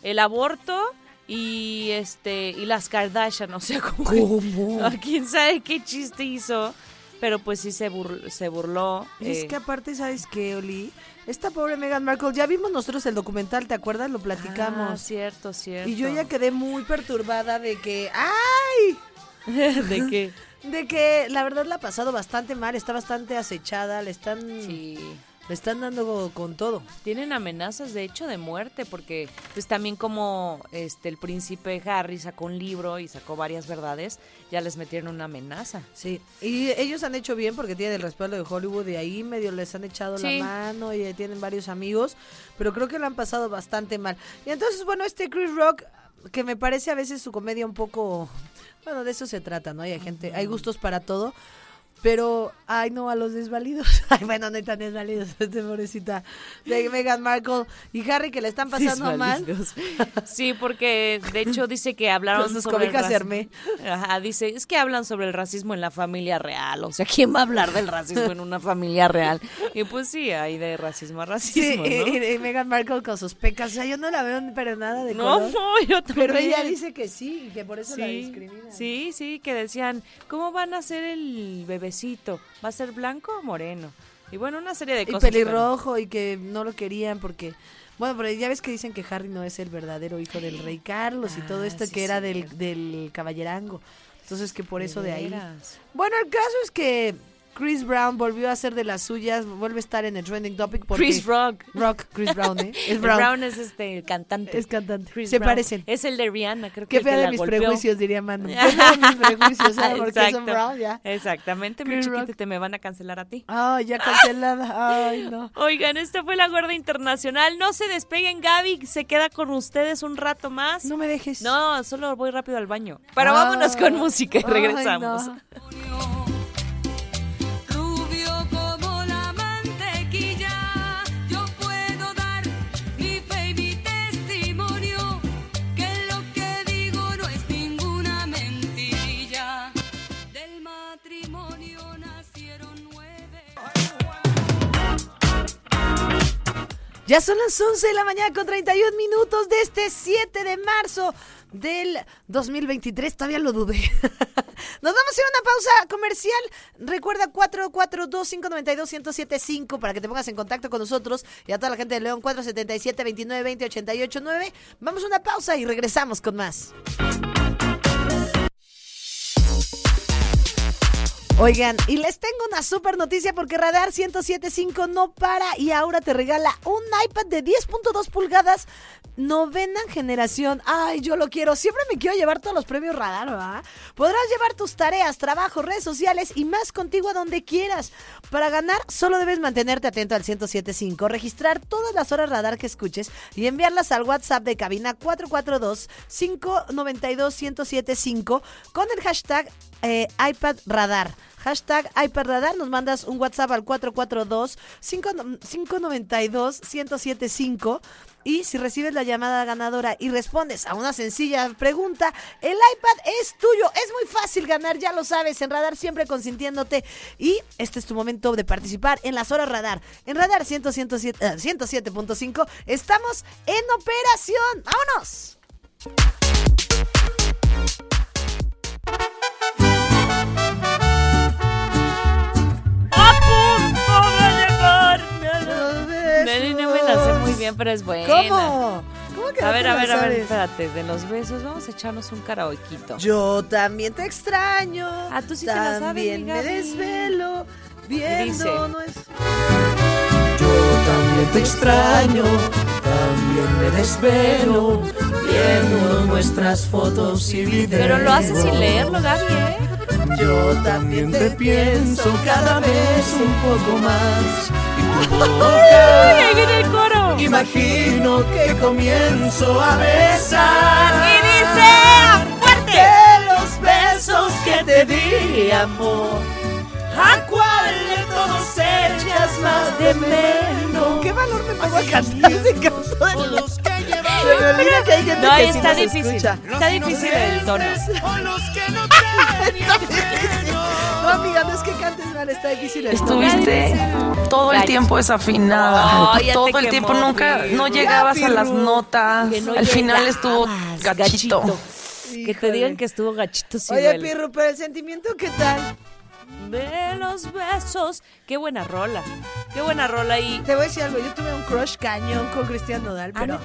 el aborto y este y las Kardashian, [laughs] o sea, como ¿Cómo? [laughs] Quién sabe qué chiste hizo, pero pues sí se, bur- se burló. Es eh, que aparte, ¿sabes qué, Oli? Esta pobre Meghan Markle, ya vimos nosotros el documental, ¿te acuerdas? Lo ah, platicamos. cierto, cierto. y yo ya quedé muy perturbada de que, ¡ay! [laughs] ¿De qué? De que la verdad la ha pasado bastante mal, está bastante acechada, le están, Sí. Le están dando con todo. Tienen amenazas de hecho de muerte porque pues también como este el príncipe Harry sacó un libro y sacó varias verdades, ya les metieron una amenaza. Sí, y ellos han hecho bien porque tienen el respaldo de Hollywood y ahí medio les han echado Sí. la mano y tienen varios amigos, pero creo que lo han pasado bastante mal. Y entonces, bueno, este Chris Rock, que me parece a veces su comedia un poco, bueno, de eso se trata, ¿no? Hay gente, hay gustos para todo. Pero, ay no, a los desvalidos. [laughs] Ay, bueno, no hay tan desvalidos, [laughs] este pobrecita de Meghan Markle y Harry que le están pasando mal. [laughs] Sí, porque de hecho dice que hablaron Con sus sobre el. Ajá, dice, es que hablan sobre el racismo en la familia real. O sea, ¿quién va a hablar del racismo en una familia real? Y pues sí, hay de racismo a Sí, racismo, ¿no? y- y Meghan Markle con sus pecas. O sea, yo no la veo pero nada de No, color. no, yo Pero ella dice que sí y que por eso la Sí, discriminan. sí, sí, que decían, ¿cómo van a ser el ¿Va a ser blanco o moreno? Y bueno, una serie de Y cosas. pero- pelirrojo y que no lo querían porque... Bueno, pero ya ves que dicen que Harry no es el verdadero hijo del rey Carlos y todo Ah, esto sí, que era del, del caballerango. Entonces que por eso de ahí... Bueno, el caso es que Chris Brown volvió a hacer de las suyas, vuelve a estar en el trending topic porque... Chris Rock. Rock, Chris Brown, ¿eh? [laughs] Es Brown. Brown es este cantante. Es cantante. Chris Se Brown. parecen. Es el de Rihanna, creo que Qué fea de la mis golpeó. prejuicios, diría Manu. [laughs] Qué fea de mis prejuicios, ¿sabes? Porque son Exacto. Brown, ya. Exactamente, mi Chris chiquita, Rock. te me van a cancelar a ti. Ay, ya cancelada. Ay, no. [laughs] Oigan, esta fue la gorda internacional. No se despeguen, Gaby. Se queda con ustedes un rato más. No me dejes. No, solo voy rápido al baño. Pero Ah. vámonos con música y Ay, regresamos. no. Ya son las 11 de la mañana con 31 minutos de este 7 de marzo del 2023. Todavía lo dudé. [laughs] Nos vamos a ir a una pausa comercial. Recuerda 442-592-1075 para que te pongas en contacto con nosotros y a toda la gente de León 477-2920-889. Vamos a una pausa y regresamos con más. Oigan, y les tengo una super noticia porque Radar 1075 no para y ahora te regala un iPad de 10.2 pulgadas, novena generación. Ay, yo lo quiero. Siempre me quiero llevar todos los premios Radar, ¿verdad? Podrás llevar tus tareas, trabajo, redes sociales y más contigo a donde quieras. Para ganar, solo debes mantenerte atento al 1075, registrar todas las horas Radar que escuches y enviarlas al WhatsApp de cabina 442-592-1075 con el hashtag eh, iPad Radar. Hashtag iPad Radar, nos mandas un WhatsApp al 442-592-1075 y si recibes la llamada ganadora y respondes a una sencilla pregunta, el iPad es tuyo. Es muy fácil ganar, ya lo sabes, en Radar siempre consintiéndote y este es tu momento de participar en las horas Radar. En Radar 100, 107, eh, 107.5 estamos en operación. ¡Vámonos! Muy bien, pero es buena. ¿Cómo? ¿Cómo que A no ver, a ver, a ver, espérate. De los besos, vamos a echarnos un karaokeito. Yo también te extraño. Ah, tú sí te la sabes, También me desvelo viendo dice? no es. Yo también te extraño, también me desvelo, viendo nuestras fotos y videos. Pero lo hace sin leerlo, Gaby, ¿eh? Yo También te pienso cada vez un poco más. Y tu [laughs] ¡Ay, ahí viene el coro! Imagino que comienzo a besar. Y dice, ¡fuerte! De los besos que te di, amor. ¿A cuál echas más de menos? ¿Qué valor me pongo a cantar ese canto de los Se me olvida que hay gente No, que sí está nos difícil. escucha. Está difícil el tono. O los que no [laughs] te No, amiga, no es que cantes mal, está difícil. Estuviste todo el tiempo desafinada. todo el tiempo nunca, no llegabas a las notas. Al final estuvo gachito. Que te digan que estuvo gachito sí Oye, Pirru, pero el sentimiento, ¿qué tal? De los besos. Qué buena rola. Qué buena rola. Y... Te voy a decir algo. Yo tuve un crush cañón con Cristian Nodal, ¿Ah, pero...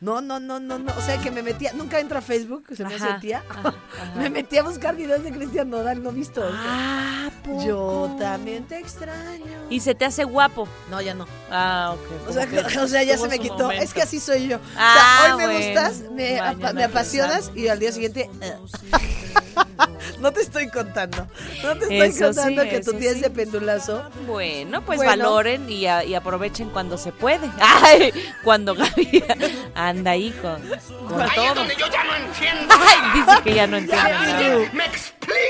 No, no, no, no, no. O sea, que me metía, nunca entro a Facebook, se me sentía. [laughs] me metía a buscar videos de Cristian Nodal, no visto. Ah, ¿poco? Yo también te extraño. ¿Y se te hace guapo? No, ya no. Ah, ok. O sea, [laughs] o sea ya se me quitó. Es que así soy yo. Ah, o sea, ah, hoy me gustas, me, me apasionas y al día siguiente. [laughs] [laughs] No te estoy contando. No te estoy contando que tú tienes de pendulazo. Bueno, pues valoren y, aprovechen cuando se puede. [laughs] Ay, cuando Gaby [laughs] anda ahí con, con ahí todo. Es donde yo ya no entiendo. Ay, dice que ya no entiende. ¡Me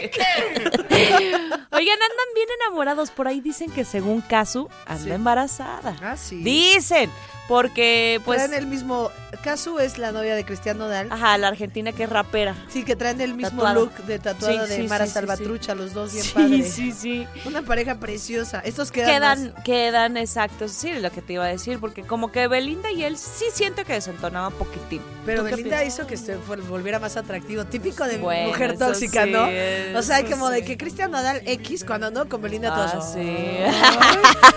expliquen! Oigan, andan bien enamorados. Por ahí dicen que según Casu anda embarazada. Ah, sí. Dicen. Porque, pues. Traen el mismo. Casu es la novia de Cristian Nodal. Ajá, la argentina que es rapera. Sí, que traen el mismo look de tatuado de Mara Salvatrucha, los dos bien padres. Sí, sí, Una pareja preciosa. Estos quedan. Quedan, quedan exactos. Sí, lo que te iba a decir. Porque como que Belinda y él sí siento que desentonaban un poquitín. Pero Belinda hizo que se volviera más atractivo. Típico de mujer tóxica, ¿no? O sea, como de que Cristian Nodal X cuando no con Belinda ah, todo. Sí.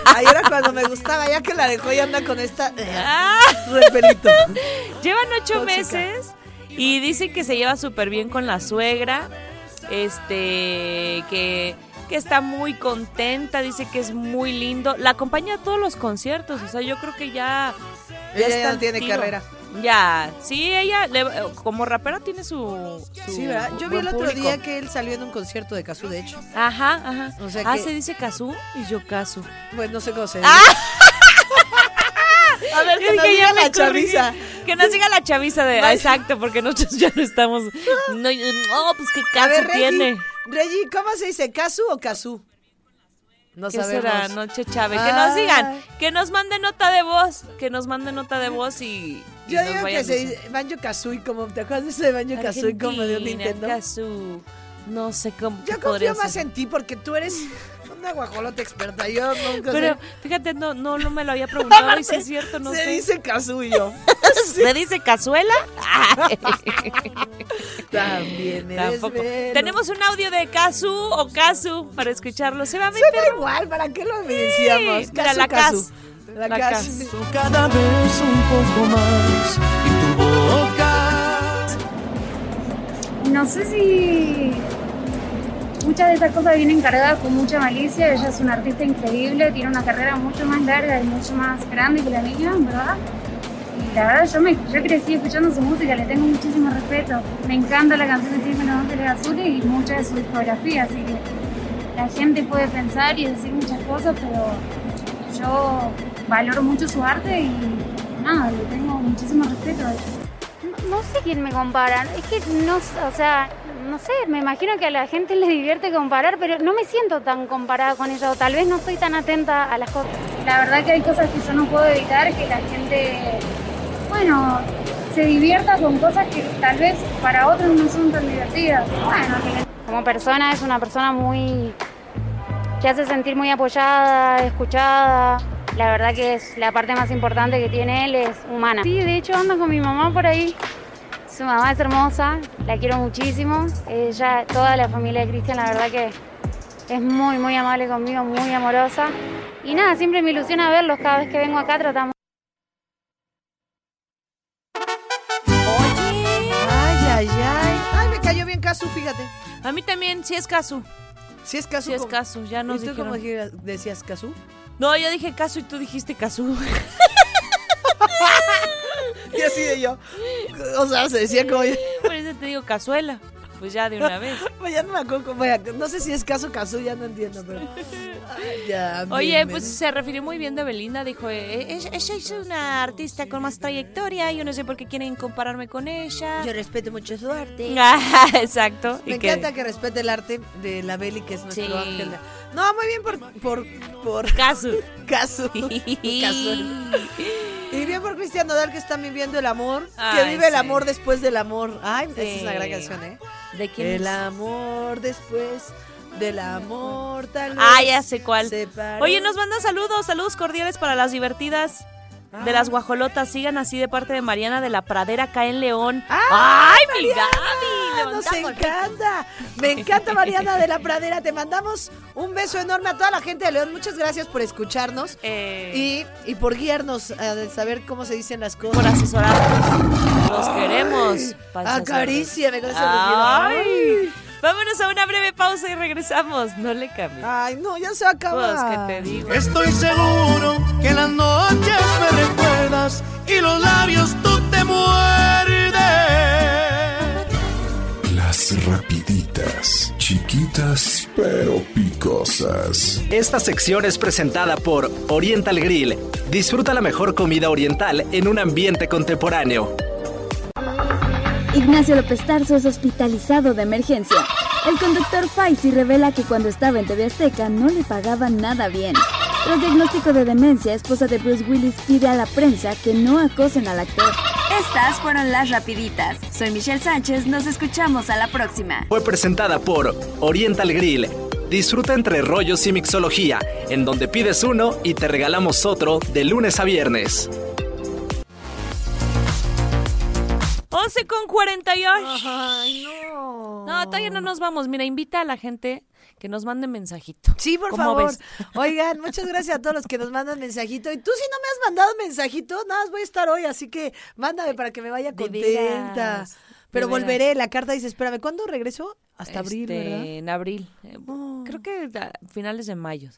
Ahí era cuando me gustaba, ya que la dejó y anda con esta. Ah. Repelito. [laughs] Llevan ocho meses y dicen que se lleva súper bien con la suegra. Este, que, que está muy contenta, dice que es muy lindo. La acompaña a todos los conciertos, o sea, yo creo que ya. ya ella ya tiene carrera. Ya, sí, ella como rapera tiene su, Sí, ¿verdad? Yo vi el otro día que él salió en un concierto de Kazú, de hecho. Ajá, ajá. ah, se dice Kazú y yo Kazú. Pues no sé cómo se ah. dice. [laughs] A ver, que, nos diga la chaviza. Que nos diga la chaviza de. exacto, porque nosotros ya no estamos. [laughs] No, pues qué caso tiene. Reggie, ¿cómo se dice? ¿Casu o Casu? No ¿Qué sabemos. será, Noche Chávez? Que nos digan, que nos manden nota de voz, que nos manden nota de voz y. Yo digo que se dice Banjo Kazooie, como te acuerdas de ese de Banjo Kazooie como de un Nintendo. Kazoo. No sé cómo. Yo confío más en ti porque tú eres una guajolota experta. Yo nunca Pero fíjate, no, no, no me lo había preguntado y si es cierto, no [laughs] se sé. Se dice casuyo. [laughs] ¿Se dice cazuela? [laughs] También eres Tampoco. Tenemos un audio de Casu o Casu para escucharlo. Se va a meter. Suena igual, ¿para qué lo evidenciamos? Mira, la Casu. La, la Casu. Cada vez un poco más y tu boca. No sé si muchas de esas cosas vienen cargadas con mucha malicia. Ella es una artista increíble, tiene una carrera mucho más larga y mucho más grande que la mía, ¿verdad? Y la verdad, yo, me, yo crecí escuchando su música, le tengo muchísimo respeto. Me encanta la canción de Stephen Ángeles Azules y mucha de su discografía, así que la gente puede pensar y decir muchas cosas, pero yo valoro mucho su arte y nada, le tengo muchísimo respeto No, no sé quién me compara, es que no, o sea, no sé, me imagino que a la gente le divierte comparar, pero no me siento tan comparada con ella, o tal vez no estoy tan atenta a las cosas. La verdad que hay cosas que yo no puedo evitar, que la gente, bueno, se divierta con cosas que tal vez para otros no son tan divertidas. Bueno, como persona es una persona muy que hace sentir muy apoyada, escuchada. La verdad que es la parte más importante que tiene él es humana. Sí, de hecho ando con mi mamá por ahí su mamá es hermosa, la quiero muchísimo. Ella, toda la familia de Cristian, la verdad que es muy, muy amable conmigo, muy amorosa. Y nada, siempre me ilusiona verlos cada vez que vengo acá, tratamos. Oye, ay, ay, ay. Ay, me cayó bien Casu, fíjate. A mí también, sí es Casu. Sí es Casu. Sí es Casu, ya nos ¿Y tú cómo decías Casu? No, yo dije Casu y tú dijiste Casu. [laughs] y así de yo. O sea, se decía como. Por eso te digo cazuela. Pues ya de una vez. [laughs] pues ya no me acuerdo cómo No sé si es caso caso, ya no entiendo, pero. ya, Oye, pues se refirió muy bien de Belinda. Dijo: eh, eh, Ella es una artista con más trayectoria. Yo no sé por qué quieren compararme con ella. Yo respeto mucho su arte. [laughs] Exacto. Me encanta que... respete el arte de la Beli, que es nuestro ángel. No, muy bien por. por, por... Caso. [laughs] Caso. [laughs] Y bien por Cristian Nodal que está viviendo el amor, que vive el amor después del amor. Ay, esa es una gran canción, ¿eh? ¿De quién? El amor después. del amor tal Ah, ya sé cuál. Oye, nos mandan saludos, saludos cordiales para las divertidas de las guajolotas. Sigan así de parte de Mariana de la Pradera acá en León. ¡Ay, mi Gaby! Nos encanta. Me encanta Mariana de la Pradera. Te mandamos un beso enorme a toda la gente de León. Muchas gracias por escucharnos Eh. y, y por guiarnos a saber cómo se dicen las cosas. por asesorarnos. Los queremos. panzas Acaríciame con ese Ay. Vámonos a una breve pausa y regresamos. No le cambies. Ay, no, ya se acaba. Pues te digo. Estoy seguro que las noches me recuerdas y los labios tú te muerdes. Las rapiditas, chiquitas pero picosas. Esta sección es presentada por Oriental Grill. Disfruta la mejor comida oriental en un ambiente contemporáneo. Ignacio López Tarso es hospitalizado de emergencia. El conductor Faisy revela que cuando estaba en TV Azteca no le pagaban nada bien. Tras diagnóstico de demencia, esposa de Bruce Willis pide a la prensa que no acosen al actor. Estas fueron las rapiditas. Soy Michelle Sánchez, nos escuchamos a la próxima. Fue presentada por Oriental Grill. Disfruta entre rollos y mixología, en donde pides uno y te regalamos otro de lunes a viernes. 11 con 48. Ay, no. No, todavía no nos vamos. Mira, invita a la gente que nos mande mensajito. Sí, por ¿Cómo favor. ves? [laughs] Oigan, muchas gracias a todos los que nos mandan mensajito. Y tú si no me has mandado mensajito, nada más voy a estar hoy, así que mándame para que me vaya contenta. Pero volveré, la carta dice, espérame, ¿cuándo regreso? Hasta abril, Este, ¿verdad? En abril. Eh, Oh. Creo que a finales de mayo.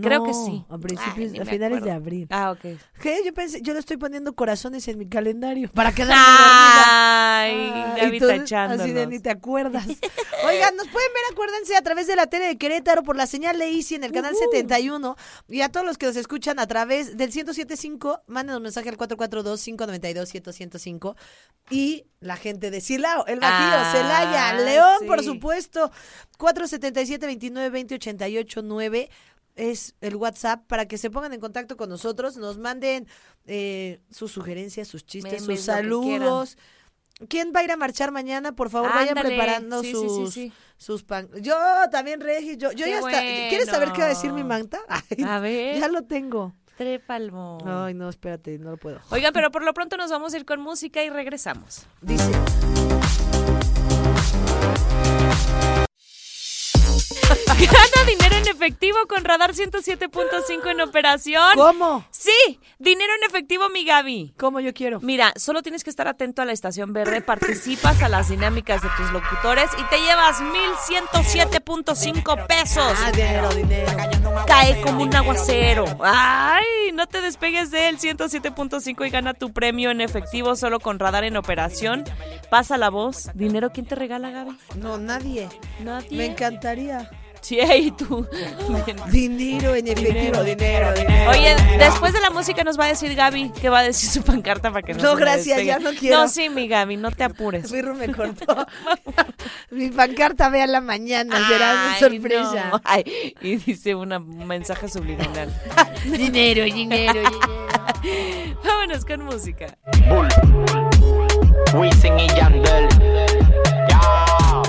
Creo que No, sí. A principios, Ay, ni a finales acuerdo. de abril. Ah, ok. ¿Qué? Yo pensé, yo le estoy poniendo corazones en mi calendario [laughs] para quedarme Ay, dormida. Gaby y tú. Así de ni te acuerdas. [laughs] Oigan, nos pueden ver, acuérdense, a través de la tele de Querétaro por la señal de Easy en el canal 71 y a todos los que nos escuchan a través del 1075, mándenos mensaje al 442-592-1005 y la gente de Silao, el Bajío, Ah, Celaya, León, por sí. supuesto, 477-29-20-88-9 es el WhatsApp para que se pongan en contacto con nosotros, nos manden eh, sus sugerencias, sus chistes, Memes, sus saludos. ¿Quién va a ir a marchar mañana? Por favor, vayan preparando Sí, sí, sí, sus, sí. sus pan. Yo también, Regi, yo, yo Qué ya está. ¿Quieres saber qué va a decir mi manta? [laughs] Ay, A ver. Ya lo tengo. Trépalmo. Ay, no, espérate, no lo puedo. Oigan, pero por lo pronto nos vamos a ir con música y regresamos. Dice. En efectivo con Radar 107.5 en operación. ¿Cómo? Sí, dinero en efectivo, mi Gaby. ¿Cómo yo quiero? Mira, solo tienes que estar atento a la estación verde, participas a las dinámicas de tus locutores y te llevas 1,107.5 pesos. Ah, dinero, dinero. Cae como un aguacero. Ay, no te despegues de él. 107.5 y gana tu premio en efectivo solo con radar en operación. Pasa la voz. ¿Dinero quién te regala, Gaby? No, nadie. Nadie. Me encantaría. Sí, y tú. [laughs] Dinero en efectivo, Dinero. dinero, dinero. Oye, dinero. después de la música nos va a decir Gaby que va a decir su pancarta para que no No, gracias, despegue. ya no quiero. No, sí, mi Gaby, no te apures. Firro me cortó. [laughs] mi pancarta vea la mañana, será una Ay, sorpresa. no. Ay, y dice una- un mensaje subliminal. [laughs] dinero, dinero, dinero. Vámonos con música. Bull. Wisin y Yandel. Ya.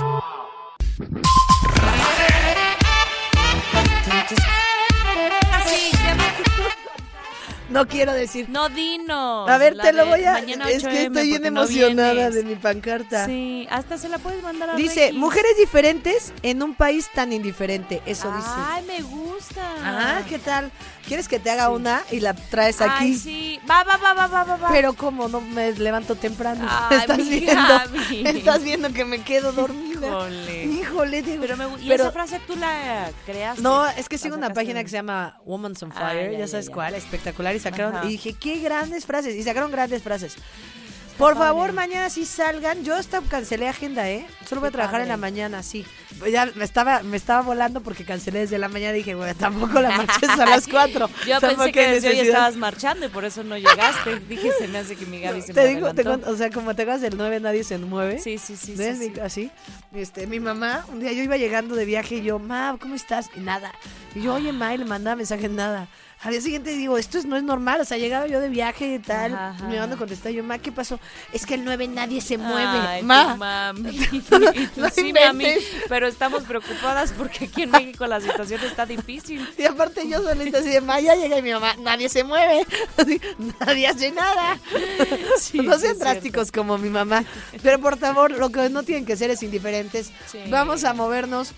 No quiero decir. No, dinos. A ver, te lo voy a. Es que 8M, estoy bien no emocionada de mi pancarta. Sí, hasta se la puedes mandar a Dice, mujeres diferentes en un país tan indiferente. Eso dice. Ay, me gusta. Ah, ¿qué tal? ¿Quieres que te haga Sí. una y la traes aquí? Ay, sí. Va, va, va, va, va, va. Pero como no me levanto temprano. [laughs] Ay, estás viendo. [laughs] Estás viendo que me quedo dormida. Híjole. Híjole, digo, Pero me ¿Y pero- esa frase tú la creaste? No, es que sigo una página de- que se llama Woman's on Fire, ya, ya, ya, sabes ya. cuál, espectacular. Y sacaron, Ajá. y dije, qué grandes frases. Y sacaron grandes frases. Por favor, mañana sí salgan. Yo hasta cancelé agenda, ¿eh? Solo voy a trabajar en la mañana, sí. Ya me estaba, me estaba volando porque cancelé desde la mañana. Dije, bueno, tampoco la marcha es a las [laughs] 4. Yo pensé que desde hoy estabas marchando y por eso no llegaste. [laughs] Dije, se me hace que mi Gaby se Te me digo, te cuento, o sea, como te hagas del 9, nadie se mueve. Sí, sí, sí. ¿Ves? sí, sí. Así. Este, mi mamá, un día yo iba llegando de viaje y yo, ma, ¿cómo estás? Y nada. Y yo, oye, ma, y le mandaba mensaje, nada. Al día siguiente digo, esto no es normal, o sea, llegaba yo de viaje y tal, me mando a contestar yo, ma, ¿qué pasó? Es que el 9 nadie se mueve, ma. Mami. [laughs] [laughs] sí, [laughs] mami, pero estamos preocupadas porque aquí en México la situación está difícil. Y aparte yo solita así de, ma, ya llega y mi mamá, nadie se mueve, nadie hace nada. no sean drásticos como mi mamá, pero por favor, lo que no tienen que ser es indiferentes. Vamos a movernos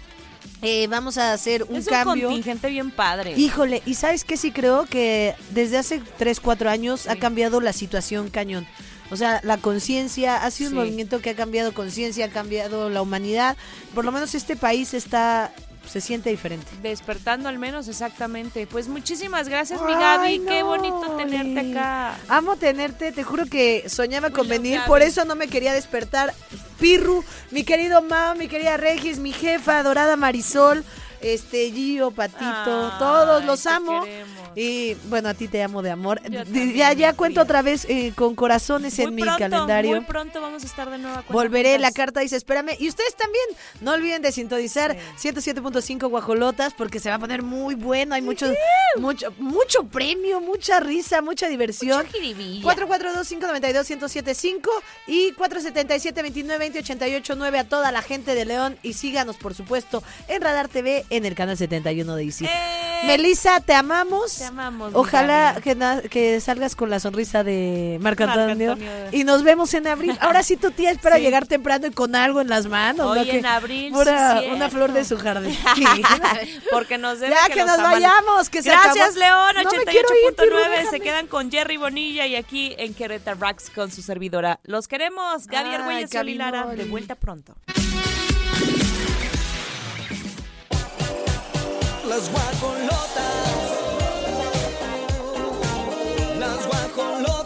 eh, vamos a hacer un es cambio. Un contingente bien padre. Híjole, y sabes qué sí creo que desde hace 3, 4 años ha cambiado la situación cañón. O sea, la conciencia ha sido un movimiento que ha cambiado conciencia, ha cambiado la humanidad. Por lo menos este país está se siente diferente. Despertando al menos, exactamente. Pues muchísimas gracias, mi Gaby. Qué bonito tenerte acá. Amo tenerte, te juro que soñaba con venir, por eso no me quería despertar. Pirru, mi querido Mao, mi querida Regis, mi jefa adorada Marisol este Gio, Patito, todos los amo. Y bueno, a ti te amo de amor. ya ya cuento otra vez eh, con corazones en mi calendario. Muy pronto vamos a estar de nuevo. Volveré, la carta dice, espérame. Y ustedes también, no olviden de sintonizar 107.5 Guajolotas porque se va a poner muy bueno. Hay mucho, mucho, mucho premio, mucha risa, mucha diversión. 442-592-1075 y 477-2920-889 a toda la gente de León. Y síganos, por supuesto, en Radar TV en el canal 71 de Easy. ¡Eh! Melissa, te amamos. Te amamos. Ojalá que, que, salgas con la sonrisa de Marco Antonio, y nos vemos en abril. Ahora sí tu tía espera [laughs] llegar temprano y con algo en las manos. Hoy en abril. una flor de su jardín. [laughs] Porque nos debe Ya que, nos vayamos. Que Gracias, León. 88.9. se quedan con Jerry Bonilla y aquí en Querétaro Rocks con su servidora. Los queremos. Gaby Argüelles y Lara. De vuelta pronto. las guajolotas. Las guajolotas.